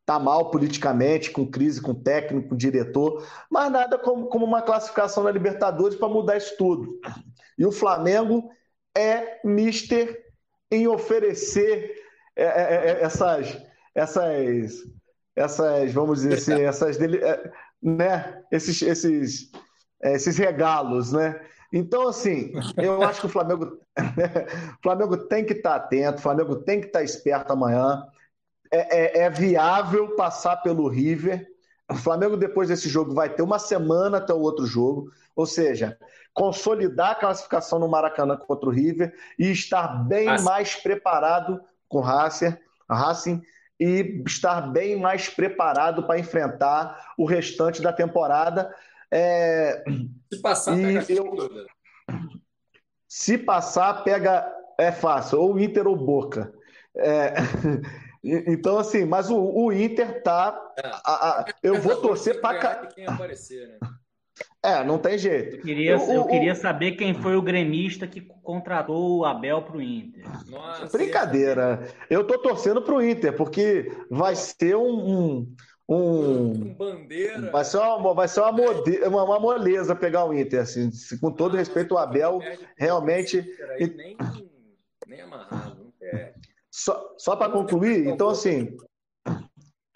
Tá mal politicamente com crise com técnico com diretor mas nada como, como uma classificação na Libertadores para mudar isso tudo. E o Flamengo é mister em oferecer é, é, é essas essas essas, vamos dizer assim, essas, é, né, esses, esses, é, esses regalos, né? Então, assim, eu acho que o Flamengo, o Flamengo tem que estar atento, o Flamengo tem que estar esperto amanhã. É, é, é, viável passar pelo River. O Flamengo, depois desse jogo, vai ter uma semana até o outro jogo, ou seja, consolidar a classificação no Maracanã contra o River e estar bem mais preparado com o Racing e estar bem mais preparado para enfrentar o restante da temporada. É... Se passar, pega eu... Se passar, pega. É fácil, ou Inter ou Boca. É... Então, assim, mas o, o Inter tá. É. A, a, eu vou torcer para. Quem aparecer, né? É, não tem jeito. Eu queria, eu, eu queria saber quem foi o gremista que contratou o Abel para o Inter. Nossa, Brincadeira. Eu tô torcendo para o Inter, porque vai ser um. um, um bandeira. Vai ser, uma, vai ser uma, mode, uma, uma, moleza pegar o Inter. Assim, com todo respeito, o Abel realmente. Nem, nem amarrado. Só, só para concluir, então, assim.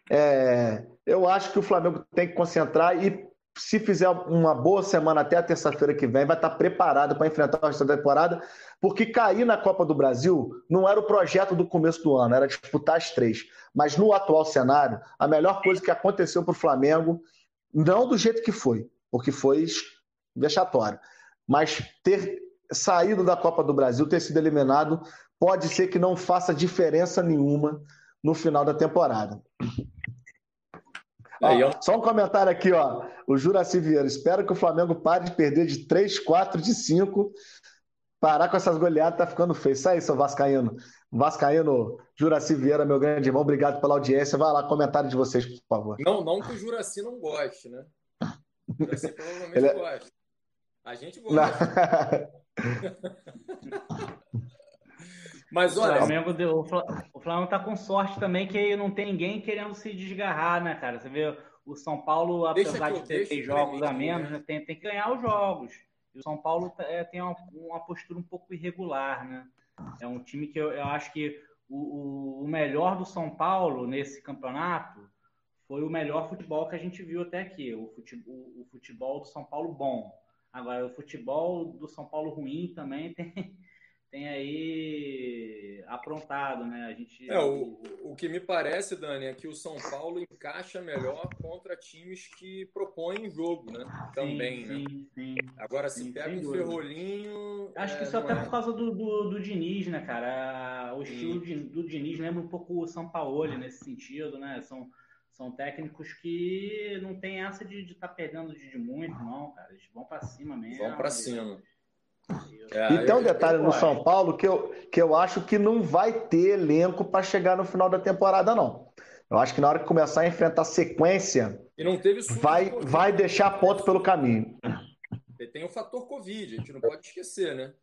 É, eu acho que o Flamengo tem que concentrar e se fizer uma boa semana até a terça-feira que vem, vai estar preparado para enfrentar o resto da temporada, porque cair na Copa do Brasil não era o projeto do começo do ano, era disputar as três. Mas no atual cenário, a melhor coisa que aconteceu para o Flamengo, não do jeito que foi, porque foi vexatório, mas ter saído da Copa do Brasil, ter sido eliminado, pode ser que não faça diferença nenhuma no final da temporada. Ó, eu... Só um comentário aqui, ó. O Juraci Vieira. Espero que o Flamengo pare de perder de 3, 4, de 5. Parar com essas goleadas tá ficando feio. Isso aí, seu Vascaíno. Vascaíno, Juraci Vieira, meu grande irmão, obrigado pela audiência. Vai lá, comentário de vocês, por favor. Não, não que o Juraci não goste, né? O Juraci provavelmente Ele... É- gosta. A gente gosta. Mas olha. O Flamengo, deu, o Flamengo tá com sorte também que não tem ninguém querendo se desgarrar, né, cara? Você vê o São Paulo, apesar de ter jogos a menos, né, tem, tem que ganhar os jogos. E o São Paulo tá, é, tem uma, uma, postura um pouco irregular, né? É um time que eu, eu acho que o, o, o melhor do São Paulo nesse campeonato foi o melhor futebol que a gente viu até aqui. O futebol, o futebol do São Paulo bom. Agora, o futebol do São Paulo ruim também tem, tem aí aprontado, né? A gente. É, o, o que me parece, Dani, é que o São Paulo encaixa melhor contra times que propõem jogo, né? Também, sim, né? Sim, sim, Agora, se pega um ferrolinho. Acho é, que isso até é. por causa do, do, do, Diniz, né, cara? O estilo do Diniz lembra um pouco o São Paulo nesse sentido, né? São, são técnicos que não tem essa de estar tá perdendo de, de muito, não, cara. Eles vão para cima mesmo. Vão para cima. É, e tem um detalhe no São Paulo que eu, que eu acho que não vai ter elenco para chegar no final da temporada, não. Eu acho que na hora que começar a enfrentar sequência, vai, vai deixar ponto pelo caminho. Tem o fator Covid, a gente não pode esquecer, né?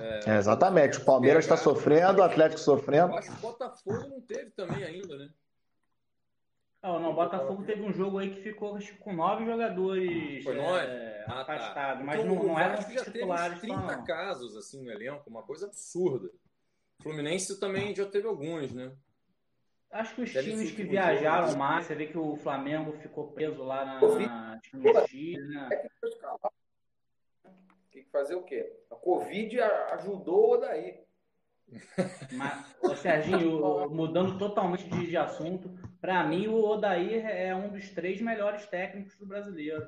É, é exatamente. O Palmeiras está sofrendo, o Atlético sofrendo. Eu acho que o Botafogo não teve também ainda, né? Não, não, o Botafogo teve um jogo aí que ficou acho, com nove jogadores Foi é, ah, tá. afastados, tá. mas não, não eram já titulares. Teve 30 não. casos assim no elenco, uma coisa absurda. O Fluminense também já teve alguns, né? Acho que os Deve times que viajaram jogo. mais, você vê que o Flamengo ficou preso lá na, na no Chile, né? Tem que fazer o quê? A Covid ajudou daí. Mas, ô, Serginho, mudando totalmente de, de assunto, para mim o Odair é um dos três melhores técnicos do brasileiro.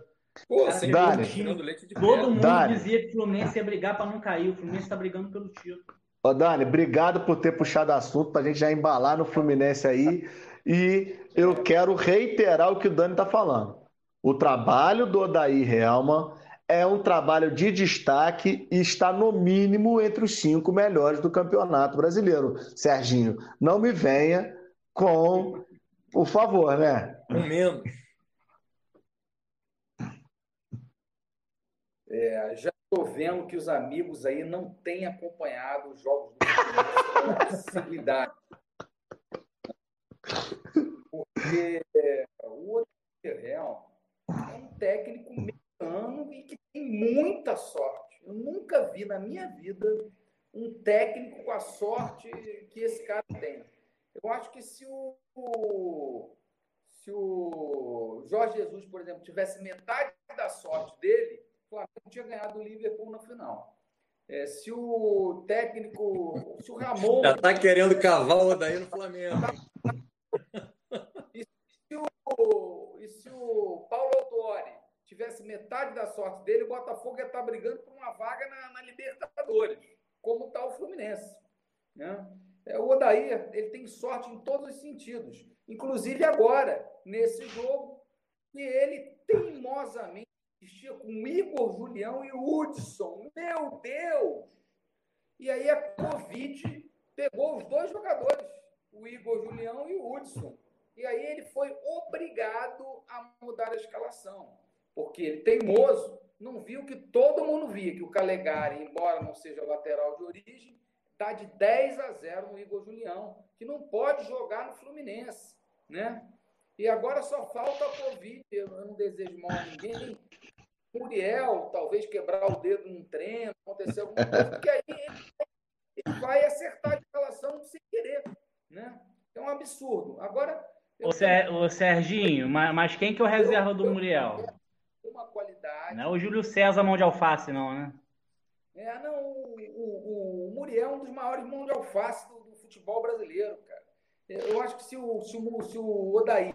Pô, Dani, time, todo mundo Dani. dizia que o Fluminense ia brigar para não cair. O Fluminense está brigando pelo título. Ô, Dani, obrigado por ter puxado assunto para a gente já embalar no Fluminense aí. E eu quero reiterar o que o Dani está falando. O trabalho do Odair Helman é um trabalho de destaque e está no mínimo entre os cinco melhores do campeonato brasileiro. Serginho, não me venha com, por favor, né? Com menos. É, já estou vendo que os amigos aí não têm acompanhado os jogos do com facilidade. Porque é, o Real é um técnico ano e que tem muita sorte. Eu nunca vi na minha vida um técnico com a sorte que esse cara tem. Eu acho que se o, se o Jorge Jesus, por exemplo, tivesse metade da sorte dele, o Flamengo tinha ganhado o Liverpool na final. É, se o técnico, se o Ramon. Já está querendo cavar daí no Flamengo. E se o, e se o Paulo Autori tivesse metade da sorte dele, o Botafogo ia estar brigando por uma vaga na, na Libertadores, como está o Fluminense. Né? É, o Odair ele tem sorte em todos os sentidos, inclusive agora, nesse jogo, que ele teimosamente existia com Igor Julião e Hudson. Meu Deus! E aí a Covid pegou os dois jogadores, o Igor Julião e o Hudson. E aí ele foi obrigado a mudar a escalação porque ele, teimoso, não viu que todo mundo via, que o Calegari, embora não seja lateral de origem, está de 10 a 0 no Igor Julião, que não pode jogar no Fluminense, né? E agora só falta a Covid, eu não desejo mal a ninguém. Muriel, talvez quebrar o dedo num treino, acontecer alguma coisa, porque aí ele, vai acertar a escalação sem querer, né? É um absurdo. Agora... O, Ser, o Serginho, mas, mas quem que é o reserva do Muriel? Qualidade. Não é o Júlio César mão de alface, não, né? É, não, o, o, o Muriel é um dos maiores mãos de alface do, do, futebol brasileiro, cara. Eu acho que se o, se o, se o Odair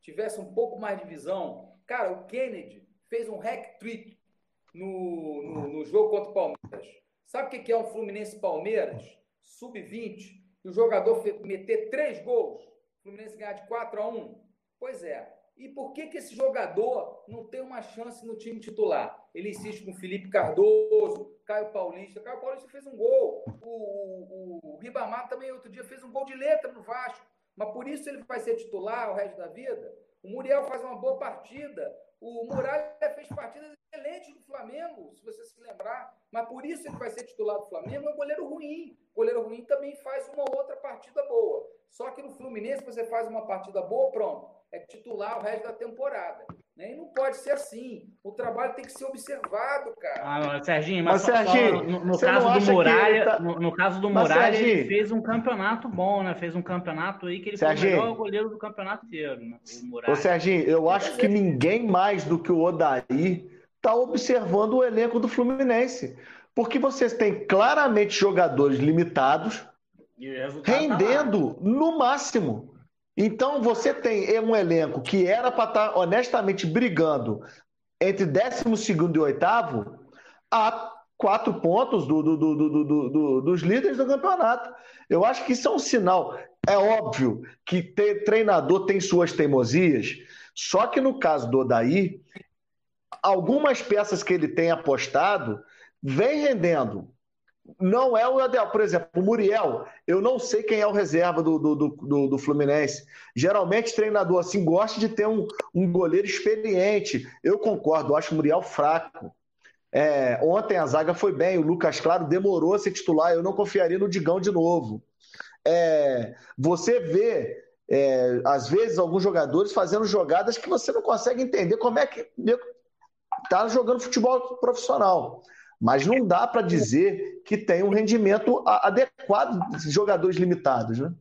tivesse um pouco mais de visão, cara, o Kennedy fez um hack trick no, no, no jogo contra o Palmeiras. Sabe o que é um Fluminense Palmeiras? Sub-20, e o jogador meter três gols, o Fluminense ganhar de 4 a 1? Pois é. E por que, que esse jogador não tem uma chance no time titular? Ele insiste com Felipe Cardoso, Caio Paulista. Caio Paulista fez um gol. O, o, o Ribamar também outro dia fez um gol de letra no Vasco. Mas por isso ele vai ser titular o resto da vida. O Muriel faz uma boa partida. O Muralha fez partidas excelentes do Flamengo, se você se lembrar. Mas por isso ele vai ser titular do Flamengo. É um goleiro ruim. Goleiro ruim também faz uma outra partida boa. Só que no Fluminense você faz uma partida boa, pronto. É titular o resto da temporada. Né? E não pode ser assim. O trabalho tem que ser observado, cara. Ah, Serginho, mas, mas Serginho, no, no caso do Muralha, tá... no, no, caso do mas, Muralha, Serginho... ele fez um campeonato bom, né? Fez um campeonato aí que ele Serginho... foi o melhor goleiro do campeonato inteiro. Né? Ô, Serginho, eu acho que ninguém mais do que o Odaí está observando o elenco do Fluminense. Porque vocês têm claramente jogadores limitados tá rendendo tá no máximo. Então você tem um elenco que era para estar tá honestamente brigando entre 12 e oitavo a quatro pontos do, do, do, dos líderes do campeonato. Eu acho que isso é um sinal. É óbvio que ter, treinador tem suas teimosias, só que no caso do Odaí, algumas peças que ele tem apostado vem rendendo não é o ideal. Por exemplo, o Muriel, eu não sei quem é o reserva do, do, do, do Fluminense. Geralmente, treinador assim gosta de ter um, um goleiro experiente. Eu concordo, acho o Muriel fraco. É, ontem a zaga foi bem, o Lucas Claro demorou a ser titular, eu não confiaria no Digão de novo. É, você vê, é, às vezes, alguns jogadores fazendo jogadas que você não consegue entender como é que está jogando futebol profissional. Mas não dá para dizer que tem um rendimento adequado de jogadores limitados, né?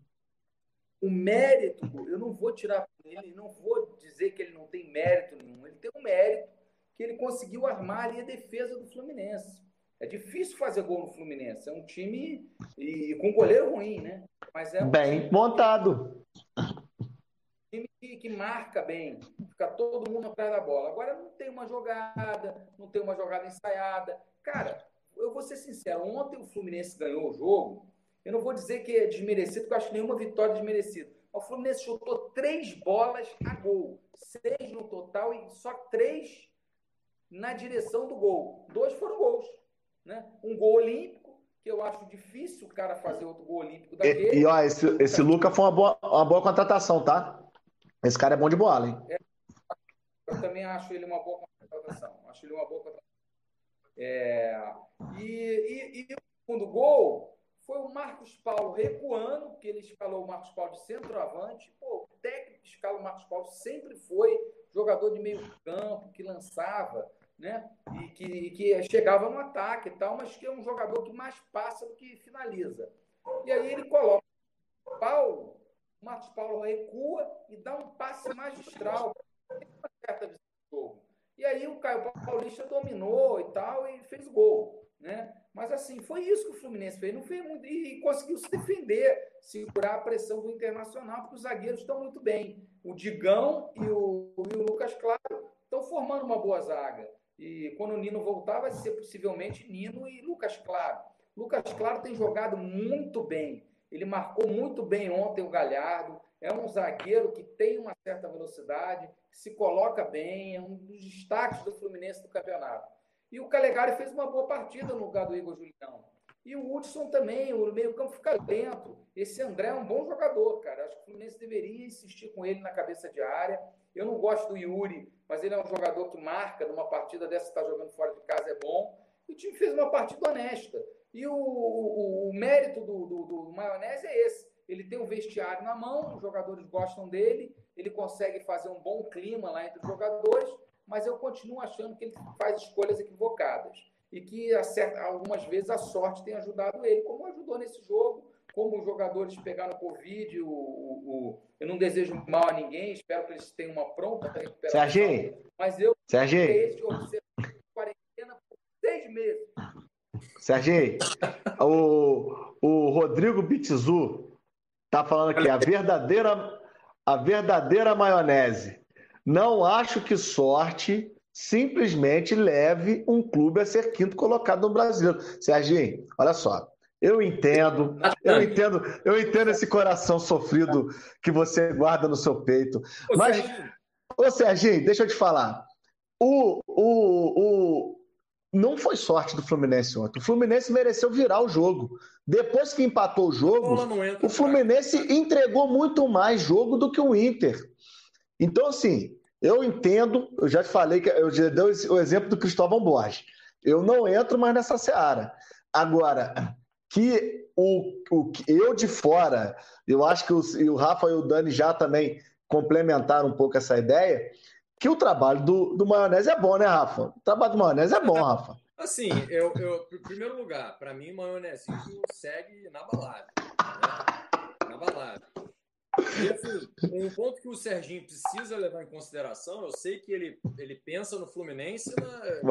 O mérito, eu não vou tirar ele, não vou dizer que ele não tem mérito nenhum. Ele tem um mérito que ele conseguiu armar ali a defesa do Fluminense. É difícil fazer gol no Fluminense. É um time e, com goleiro ruim, né? Mas é um bem montado. Que, que, marca bem, fica todo mundo atrás da bola. Agora não tem uma jogada, não tem uma jogada ensaiada. Cara, eu vou ser sincero, ontem o Fluminense ganhou o jogo. Eu não vou dizer que é desmerecido, porque eu acho nenhuma vitória desmerecida. O Fluminense chutou três bolas a gol. Seis no total e só três na direção do gol. Dois foram gols. Né? Um gol olímpico, que eu acho difícil o cara fazer outro gol olímpico daquele. E, e ó, esse, esse Luca foi uma boa, uma boa contratação, tá? Esse cara é bom de bola, hein? É, eu também acho ele uma boa contratação. Acho ele uma boa contratação. É, e, e, e, o segundo gol foi o Marcos Paulo recuando, porque ele escalou o Marcos Paulo de centroavante. Pô, o técnico que escala o Marcos Paulo sempre foi jogador de meio campo, que lançava, né? E que, que chegava no ataque e tal, mas que é um jogador que mais passa do que finaliza. E aí ele coloca o Paulo, Marcos Paulo recua e dá um passe magistral. Uma certa visão do jogo. E aí o Caio Paulista dominou e tal e fez gol, né? Mas assim, foi isso que o Fluminense fez, não fez muito e conseguiu se defender, segurar a pressão do Internacional, porque os zagueiros estão muito bem. O Digão e o, e o Lucas Claro estão formando uma boa zaga. E quando o Nino voltar, vai ser possivelmente Nino e Lucas Claro. Lucas Claro tem jogado muito bem. Ele marcou muito bem ontem o Galhardo. É um zagueiro que tem uma certa velocidade, se coloca bem, é um dos destaques do Fluminense do campeonato. E o Calegari fez uma boa partida no lugar do Igor Julião. E o Hudson também, o meio-campo fica dentro. Esse André é um bom jogador, cara. Acho que o Fluminense deveria insistir com ele na cabeça de área. Eu não gosto do Yuri, mas ele é um jogador que marca numa partida dessa, está jogando fora de casa, é bom. E o time fez uma partida honesta. E o, o, o mérito do, do, do Maionese é esse ele tem o vestiário na mão, os jogadores gostam dele, ele consegue fazer um bom clima lá entre os jogadores, mas eu continuo achando que ele faz escolhas equivocadas e que acerta, algumas vezes a sorte tem ajudado ele, como ajudou nesse jogo, como os jogadores pegaram Covid, o, o, o, eu não desejo mal a ninguém, espero que eles tenham uma pronta recuperação. Serginho, mas eu Serginho. Serginho, o, o Rodrigo Bitizu tá falando aqui, a verdadeira, a verdadeira maionese. Não acho que sorte simplesmente leve um clube a ser quinto colocado no Brasil. Serginho, olha só. Eu entendo, eu entendo, eu entendo esse coração sofrido que você guarda no seu peito. Mas, ô Serginho, deixa eu te falar. O, o, o, não foi sorte do Fluminense ontem. O Fluminense mereceu virar o jogo. Depois que empatou o jogo, o Fluminense entregou muito mais jogo do que o Inter. Então, assim, eu entendo, eu já te falei que eu já dei o exemplo do Cristóvão Borges. Eu não entro mais nessa seara. Agora, que o, o eu de fora, eu acho que o, o Rafa e o Dani já também complementaram um pouco essa ideia, que o trabalho do, do maionese é bom, né, Rafa? O trabalho do maionese é bom, Rafa. Assim, eu, eu em primeiro lugar, para mim, maionese segue na balada. Né? Na balada. E, assim, um ponto que o Serginho precisa levar em consideração, eu sei que ele, ele pensa no Fluminense na,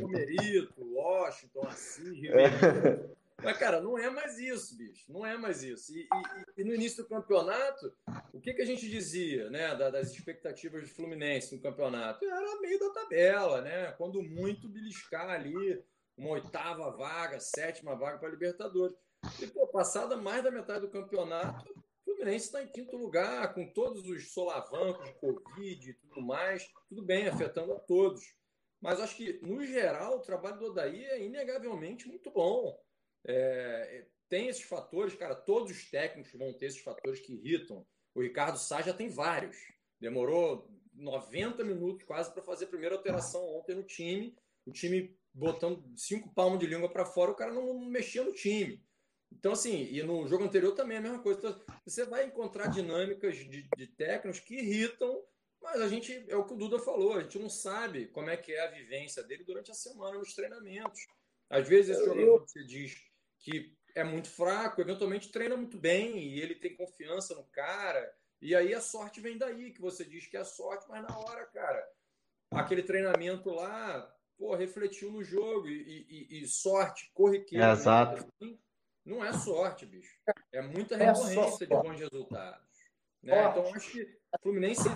no Merito, Washington, Assis, é. Mas, cara, não é mais isso, bicho. Não é mais isso. E, e, e no início do campeonato, o que, que a gente dizia, né, das expectativas do Fluminense no campeonato? Era meio da tabela, né? Quando muito beliscar ali uma oitava vaga, sétima vaga para Libertadores. E, pô, passada mais da metade do campeonato, Fluminense está em quinto lugar, com todos os solavancos de Covid e tudo mais, tudo bem, afetando a todos. Mas acho que, no geral, o trabalho do Odaí é inegavelmente muito bom. É, tem esses fatores, cara, todos os técnicos vão ter esses fatores que irritam. O Ricardo Sá já tem vários. Demorou 90 minutos quase para fazer a primeira alteração ontem no time. O time botando cinco palmos de língua para fora, o cara não, não mexia no time. Então, assim, e no jogo anterior também é a mesma coisa. Então, você vai encontrar dinâmicas de, de técnicos que irritam, mas a gente, é o que o Duda falou, a gente não sabe como é que é a vivência dele durante a semana nos treinamentos. Às vezes esse jogador que você diz que é muito fraco, eventualmente treina muito bem e ele tem confiança no cara. E aí a sorte vem daí, que você diz que é sorte, mas na hora, cara, aquele treinamento lá, pô, refletiu no jogo e, e, e sorte corriqueira. É, exato. Assim, não é sorte, bicho. É muita é recorrência é de bons resultados. Né? Então, acho que o Fluminense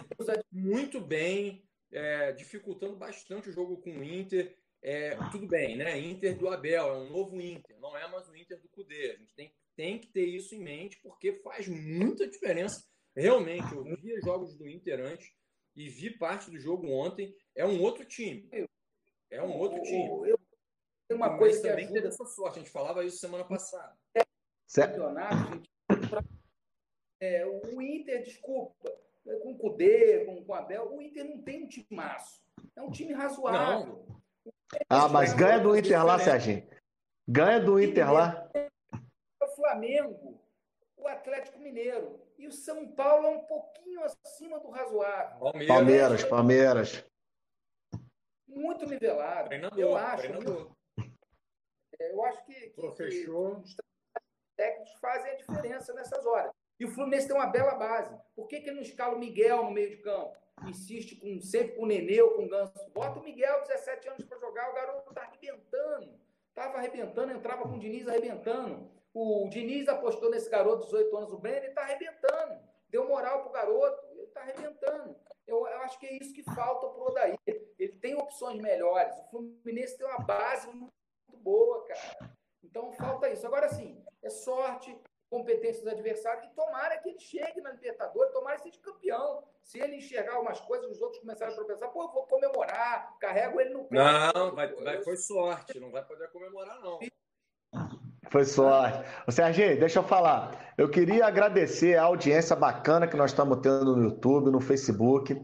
muito bem, é, dificultando bastante o jogo com o Inter. É, tudo bem, né? Inter do Abel, é um novo Inter, não é mais o Inter do Cudê. A gente tem, tem que ter isso em mente, porque faz muita diferença. Realmente, eu vi jogos do Inter antes e vi parte do jogo ontem. É um outro time. É um outro time. Eu, tem uma coisa que também ajuda... teve essa sorte, a gente falava isso semana passada. Campeonato, gente... é, o Inter, desculpa, com o Cudê, com, com o Abel, o Inter não tem um time maço. É um time razoável. Não. Ah, mas ganha do Inter lá, Serginho. Ganha do Inter lá. O Flamengo, o Atlético Mineiro. E o São Paulo é um pouquinho acima do razoável. Palmeiras, Palmeiras. Muito nivelado. Treinador, eu acho. Treinador. É, eu acho que, que, que os técnicos fazem a diferença nessas horas. E o Fluminense tem uma bela base. Por que, que ele não escala o Miguel no meio de campo? Insiste com, sempre com o Nenê ou com o Ganso. Bota o Miguel, 17 anos, para jogar. O garoto está arrebentando. Estava arrebentando, entrava com o Diniz arrebentando. O Diniz apostou nesse garoto, 18 anos, o Brenner, ele está arrebentando. Deu moral para o garoto, ele está arrebentando. Eu, eu, acho que é isso que falta para o Odair. Ele tem opções melhores. O Fluminense tem uma base muito boa, cara. Então falta isso. Agora sim, é sorte, competência dos adversários e tomara que ele chegue na Libertadores, tomara que seja campeão. Se ele enxergar algumas coisas, os outros começarem a tropeçar, pô, eu vou comemorar, carrego ele no pé. Não, vai, vai, foi sorte, não vai poder comemorar, não. Foi sorte. Ô, Serginho, deixa eu falar. Eu queria agradecer a audiência bacana que nós estamos tendo no YouTube, no Facebook.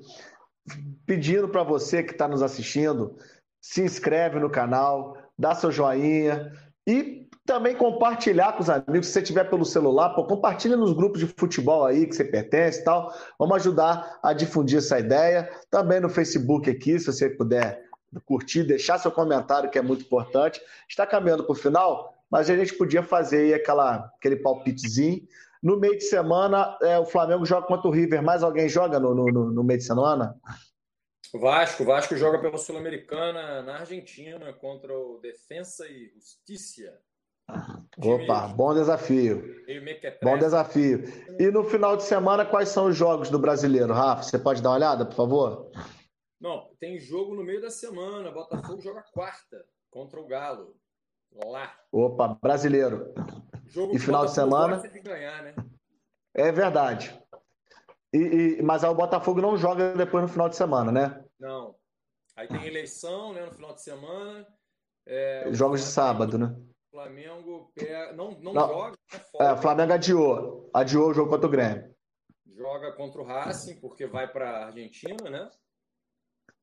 Pedindo para você que está nos assistindo, se inscreve no canal, dá seu joinha e também compartilhar com os amigos. Se você tiver pelo celular, pô, compartilha nos grupos de futebol aí que você pertence e tal. Vamos ajudar a difundir essa ideia. Também no Facebook aqui, se você puder curtir, deixar seu comentário, que é muito importante. Está caminhando para o final, mas a gente podia fazer aquela, aquele palpitezinho. No meio de semana, é, o Flamengo joga contra o River. Mais alguém joga no, no, no meio de semana? Vasco, Vasco joga pela Sul-Americana na Argentina contra o Defensa e Justiça. Opa, bom desafio. Bom desafio. E no final de semana, quais são os jogos do brasileiro, Rafa? Você pode dar uma olhada, por favor? Não, tem jogo no meio da semana. Botafogo joga quarta contra o Galo. Lá. Opa, brasileiro. Jogo e final de semana. Ganhar, né? É verdade. E, e, mas aí o Botafogo não joga depois no final de semana, né? Não. Aí tem eleição né, no final de semana. É, Jogos de sábado, né? Flamengo pega... não, não, não, joga. Né, é, Flamengo adiou. Adiou o jogo contra o Grêmio. Joga contra o Racing, porque vai para a Argentina, né?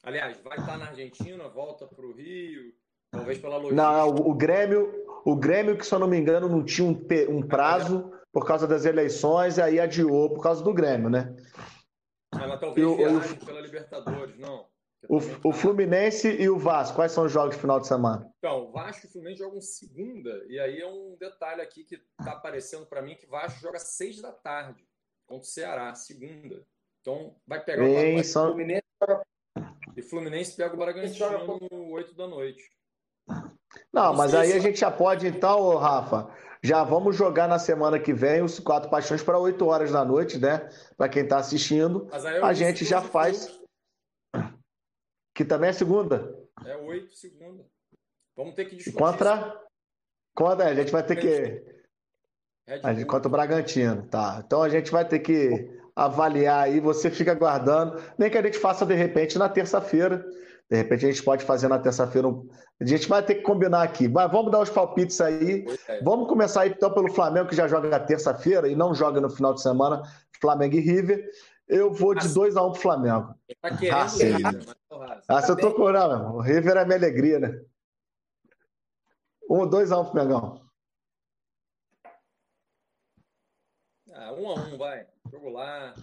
Aliás, vai estar na Argentina, volta para o Rio, talvez pela logística. Não, o, o, Grêmio, o Grêmio, que se eu não me engano, não tinha um, um prazo por causa das eleições, e aí adiou por causa do Grêmio, né? Ah, mas talvez viaje pela Libertadores, não. O, o, Fluminense e o Vasco, quais são os jogos de final de semana? Então, o Vasco e o Fluminense jogam segunda, e aí é um detalhe aqui que está aparecendo para mim que o Vasco joga seis da tarde contra o Ceará, segunda. Então, vai pegar o São... Fluminense e Fluminense pega o Bragantino no 8 da noite. Não, mas aí a gente já pode, então, Rafa, já vamos jogar na semana que vem os quatro paixões para 8 horas da noite, né? Para quem está assistindo. A gente já faz. Que também é segunda. É 8 segunda. Vamos ter que discutir. Contra. Contra, a gente vai ter que. A gente, contra o Bragantino, tá. Então a gente vai ter que avaliar aí, você fica aguardando. Nem que a gente faça de repente na terça-feira de repente a gente pode fazer na terça-feira. A gente vai ter que combinar aqui. Mas vamos dar os palpites aí. É. Vamos começar aí então pelo Flamengo, que já joga na terça-feira e não joga no final de semana. Flamengo e River. Eu vou de 2x1 um pro Flamengo. Tá querendo ah, sim. Ah, se eu tô com não, O River é minha alegria, né? 1 2x1 um pro Mengão. Ah, 1x1, um, um vai. Jogo lá.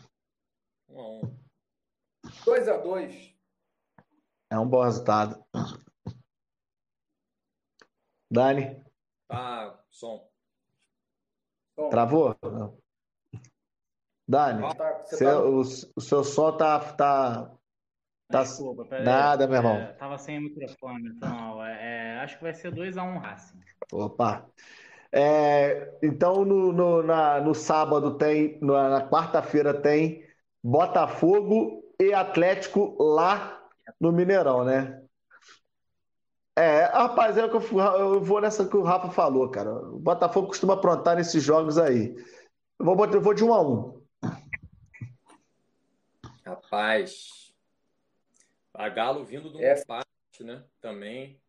1x1. 2x2. É um bom resultado. Dani? Tá, som. Travou? Dani, ah, tá, seu, tá... o, o, seu som tá. tá, tá... Desculpa, Nada, meu irmão. É, tava sem microfone, então. É, acho que vai ser 2x1 um Racing. Opa! É, então, no, no, na, no sábado tem, na quarta-feira tem Botafogo e Atlético lá no Mineirão, né? É, rapaz, é que eu, eu vou nessa que o Rafa falou, cara. O Botafogo costuma aprontar nesses jogos aí. Eu vou, eu vou de um a um. Rapaz, a Galo vindo de um é. empate, né? Também.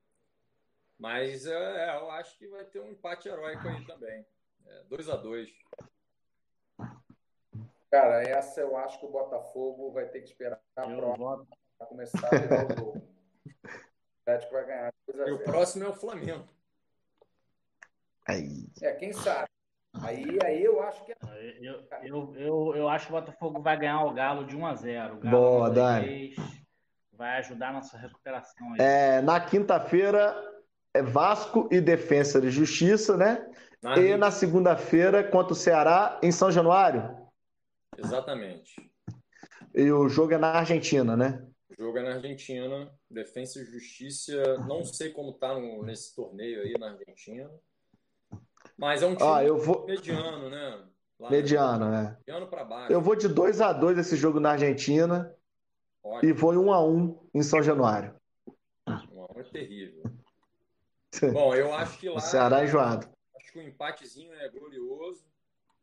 Mas é, eu acho que vai ter um empate heróico aí também. 2 é, a 2 Cara, essa eu acho que o Botafogo vai ter que esperar a prova para começar o jogo. O Atlético vai ganhar. E o próximo é o Flamengo. Aí. É, quem sabe. Aí, aí eu acho que. É... Eu, eu, eu, eu acho que o Botafogo vai ganhar o Galo de 1 a 0 Boa, Dani. Vai ajudar a nossa recuperação. Aí. É, na quinta-feira é Vasco e Defensa de Justiça, né? Na e na segunda-feira contra o Ceará em São Januário. Exatamente. E o jogo é na Argentina, né? O jogo é na Argentina, Defensa e Justiça. Não sei como tá no, nesse torneio aí na Argentina. Mas é um time ah, eu vou... mediano, né? Lá mediano, né? Mediano para baixo. Eu vou de 2 a 2 esse jogo na Argentina. Ótimo. E vou em 1 um a 1 um em São Januário. 1 um a 1 é terrível. Bom, eu acho que lá. O Ceará é enjoado. Acho que o empatezinho é glorioso.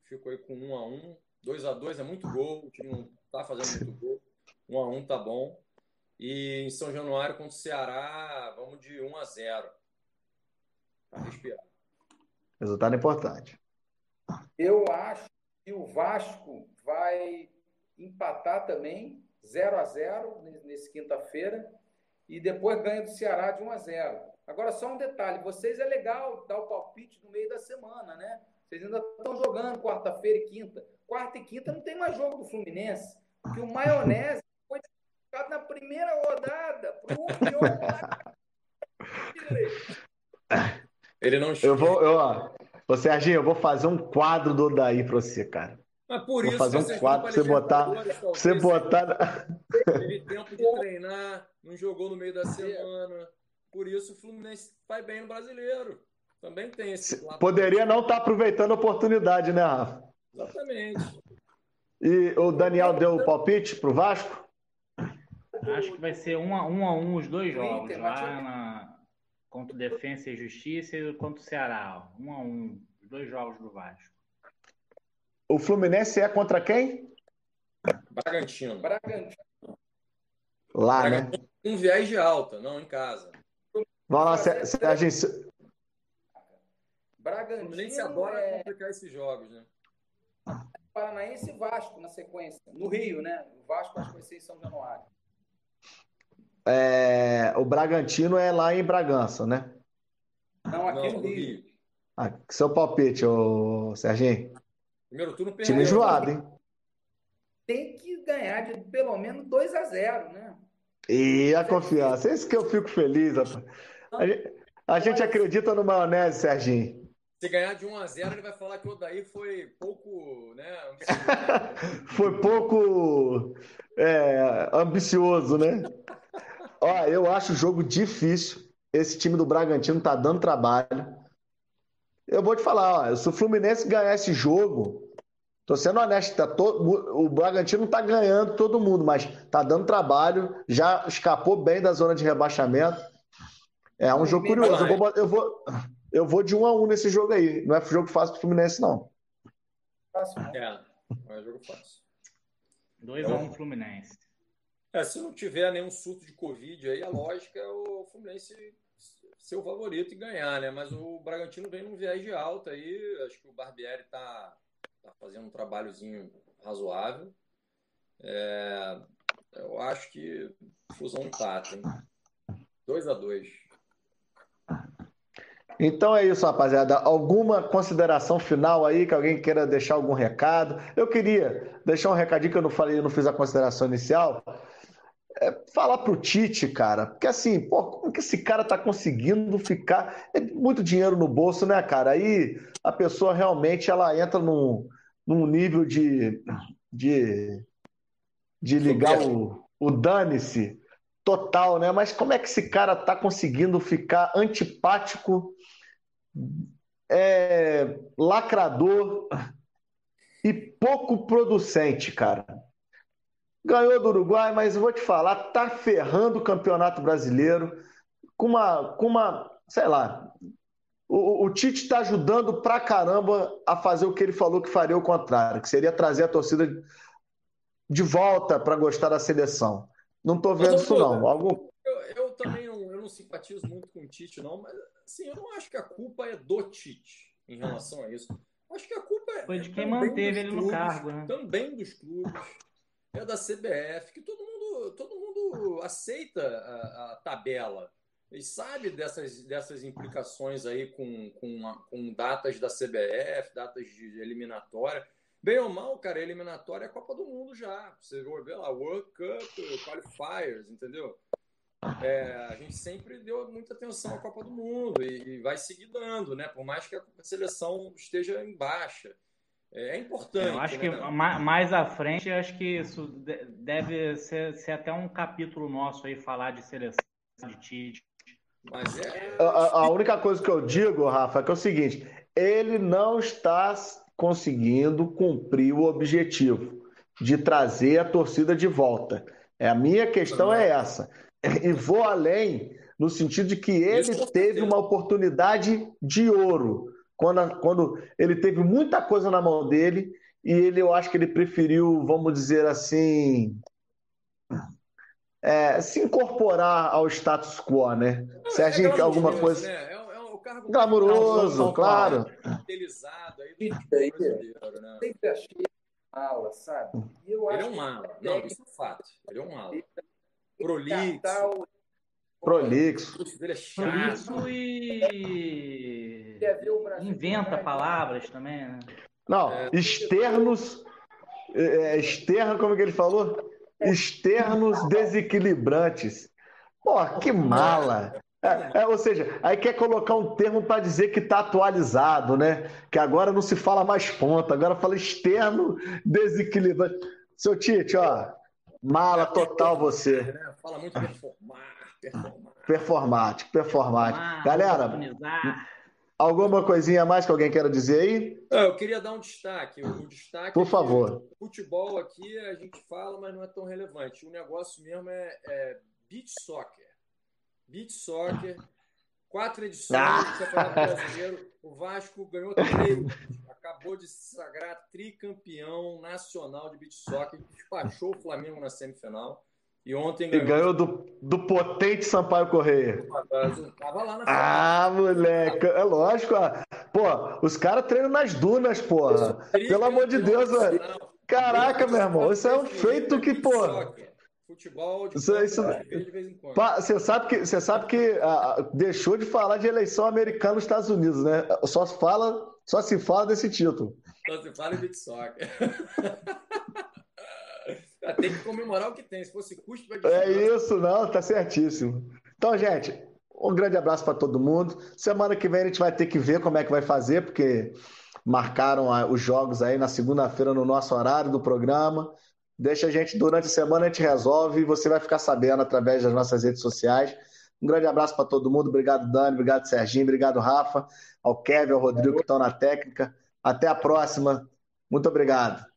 Ficou aí com 1 a 1 2 a 2 é muito gol. O time não tá fazendo muito gol. 1 a 1 tá bom. E em São Januário contra o Ceará, vamos de 1 a 0 para respirar. Resultado importante. Eu acho que o Vasco vai empatar também 0 a 0 nesse quinta-feira e depois ganha do Ceará de 1 a 0. Agora só um detalhe, vocês é legal dar o palpite no meio da semana, né? Vocês ainda estão jogando quarta-feira e quinta. Quarta e quinta não tem mais jogo do Fluminense, porque o Maionese classificado na primeira rodada para o Ele não Eu vou, eu, ó, ô Serginho, eu vou fazer um quadro do Daí para você, cara. Mas por Vou isso fazer um quadro pra você botar. Você botar. Teve tempo de treinar, não jogou no meio da semana. Por isso o Fluminense vai bem no brasileiro. Também tem esse lado. Poderia não estar aproveitando a oportunidade, né, Rafa? Exatamente. E o Daniel deu o palpite pro Vasco? Acho que vai ser um a um, a um os dois jogos, lá na... contra o Defensa e Justiça e contra o Ceará. Ó. Um a um, os dois jogos do Vasco. O Fluminense é contra quem? Bragantino. Bragantino. Lá, né? Um viés de alta, não em casa. Vamos lá, Sérgio. Bragantino. O Fluminense adora é... complicar esses jogos, né? Paranaense e Vasco na sequência. No Rio, né? O Vasco acho que vai ser em São Januário. É, o Bragantino é lá em Bragança, né? Não, aqui Não, no Rio. Ah, seu palpite, ô Serginho. Primeiro turno perdeu. Time enjoado, hein? Tem que ganhar de pelo menos 2 a 0 né? E a confiança. É isso que eu fico feliz, rapaz. A gente, a gente acredita no maionese, Serginho. Se ganhar de 1 a 0 ele vai falar que o Odair foi pouco, né? foi pouco é, ambicioso, né? Ó, eu acho o jogo difícil. Esse time do Bragantino tá dando trabalho. Eu vou te falar, ó, se o Fluminense ganhar esse jogo, tô sendo honesto, tá todo, o Bragantino tá ganhando todo mundo, mas tá dando trabalho, já escapou bem da zona de rebaixamento. É um jogo curioso. Eu vou, eu vou, eu vou de um a um nesse jogo aí. Não é jogo fácil pro Fluminense, não. É, não é jogo fácil. 2 a 1 um Fluminense. É, se não tiver nenhum surto de Covid aí, a lógica é o Fluminense ser o favorito e ganhar, né? Mas o Bragantino vem num viés de alta aí. Acho que o Barbieri tá, tá fazendo um trabalhozinho razoável. É, eu acho que fusão empate, hein? 2 a 2 então é isso, rapaziada. Alguma consideração final aí que alguém queira deixar algum recado? Eu queria deixar um recadinho que eu não falei, eu não fiz a consideração inicial. É falar pro Tite, cara, porque assim, pô, como que esse cara tá conseguindo ficar? É muito dinheiro no bolso, né, cara? Aí a pessoa realmente ela entra num, num nível de, de, de ligar o, o dane-se total, né? Mas como é que esse cara tá conseguindo ficar antipático, é, lacrador e pouco producente, cara? Ganhou do Uruguai, mas vou te falar, tá ferrando o Campeonato Brasileiro com uma, com uma sei lá. O, o Tite está ajudando pra caramba a fazer o que ele falou que faria o contrário, que seria trazer a torcida de volta para gostar da seleção. Não estou vendo isso, não. Algum... Eu, eu também não, eu não simpatizo muito com o Tite, não, mas assim, eu não acho que a culpa é do Tite em relação a isso. Acho que a culpa é. Foi de quem manteve ele clubes, no cargo, né? Também dos clubes é da CBF, que todo mundo, todo mundo aceita a, a tabela e sabe dessas, dessas implicações aí com, com, com datas da CBF, datas de eliminatória. Bem ou mal, cara, eliminatória é a Copa do Mundo já. Você ver lá, World Cup, Qualifiers, entendeu? É, a gente sempre deu muita atenção à Copa do Mundo e, e, vai seguir dando, né? Por mais que a seleção esteja em baixa. É, é importante. Eu acho né? que mais à frente, acho que isso deve ser, ser, até um capítulo nosso aí, falar de seleção de Tite. Mas é... a, a única coisa que eu digo, Rafa, é que é o seguinte: ele não está conseguindo cumprir o objetivo de trazer a torcida de volta. É, a minha questão é essa. E vou além no sentido de que ele teve uma oportunidade de ouro quando, quando ele teve muita coisa na mão dele e ele, eu acho que ele preferiu, vamos dizer assim, é, se incorporar ao status quo, né? É, Serginho, é alguma coisa. Né? É, é um cargo glamuroso, claro. Utilizado aí do brasileiro, né? Sempre achei mala, sabe? Eu ele é um mala. Não, isso é fato. Ele é um mala. Prolixo. Prolixo. Ele é chato. e. Inventa palavras também, né? Não, é. externos. É, é, externo, como é que ele falou? Externos desequilibrantes. Pô, que mala! É, é, ou seja, aí quer colocar um termo para dizer que está atualizado, né? Que agora não se fala mais ponta, agora fala externo desequilibrado. Seu Tite, ó, mala total você. Fala muito performar, performar. Performático, performático. Galera, alguma coisinha mais que alguém queira dizer aí? É, eu queria dar um destaque. O destaque Por favor. futebol aqui a gente fala, mas não é tão relevante. O negócio mesmo é, é beach soccer. Beach Soccer, quatro edições ah! do Campeonato Brasileiro. O Vasco ganhou três, acabou de se sagrar tricampeão nacional de beach soccer, despachou o Flamengo na semifinal. E ontem ganhou. E ganhou do, do potente Sampaio Correia. Tava lá na Ah, moleque, é lógico. Pô, os caras treinam nas dunas, porra. Pelo amor de Deus, velho. Caraca, meu irmão, isso é um feito que, pô. Futebol de, isso, isso, de vez em quando. Você sabe que, você sabe que ah, deixou de falar de eleição americana nos Estados Unidos, né? Só se fala, só se fala desse título. Só se fala em beat soccer. tem que comemorar o que tem. Se fosse custo, vai É isso, não, tá certíssimo. Então, gente, um grande abraço para todo mundo. Semana que vem a gente vai ter que ver como é que vai fazer, porque marcaram os jogos aí na segunda-feira no nosso horário do programa. Deixa a gente, durante a semana a gente resolve e você vai ficar sabendo através das nossas redes sociais. Um grande abraço para todo mundo. Obrigado, Dani. Obrigado, Serginho. Obrigado, Rafa. Ao Kevin, ao Rodrigo que estão na técnica. Até a próxima. Muito obrigado.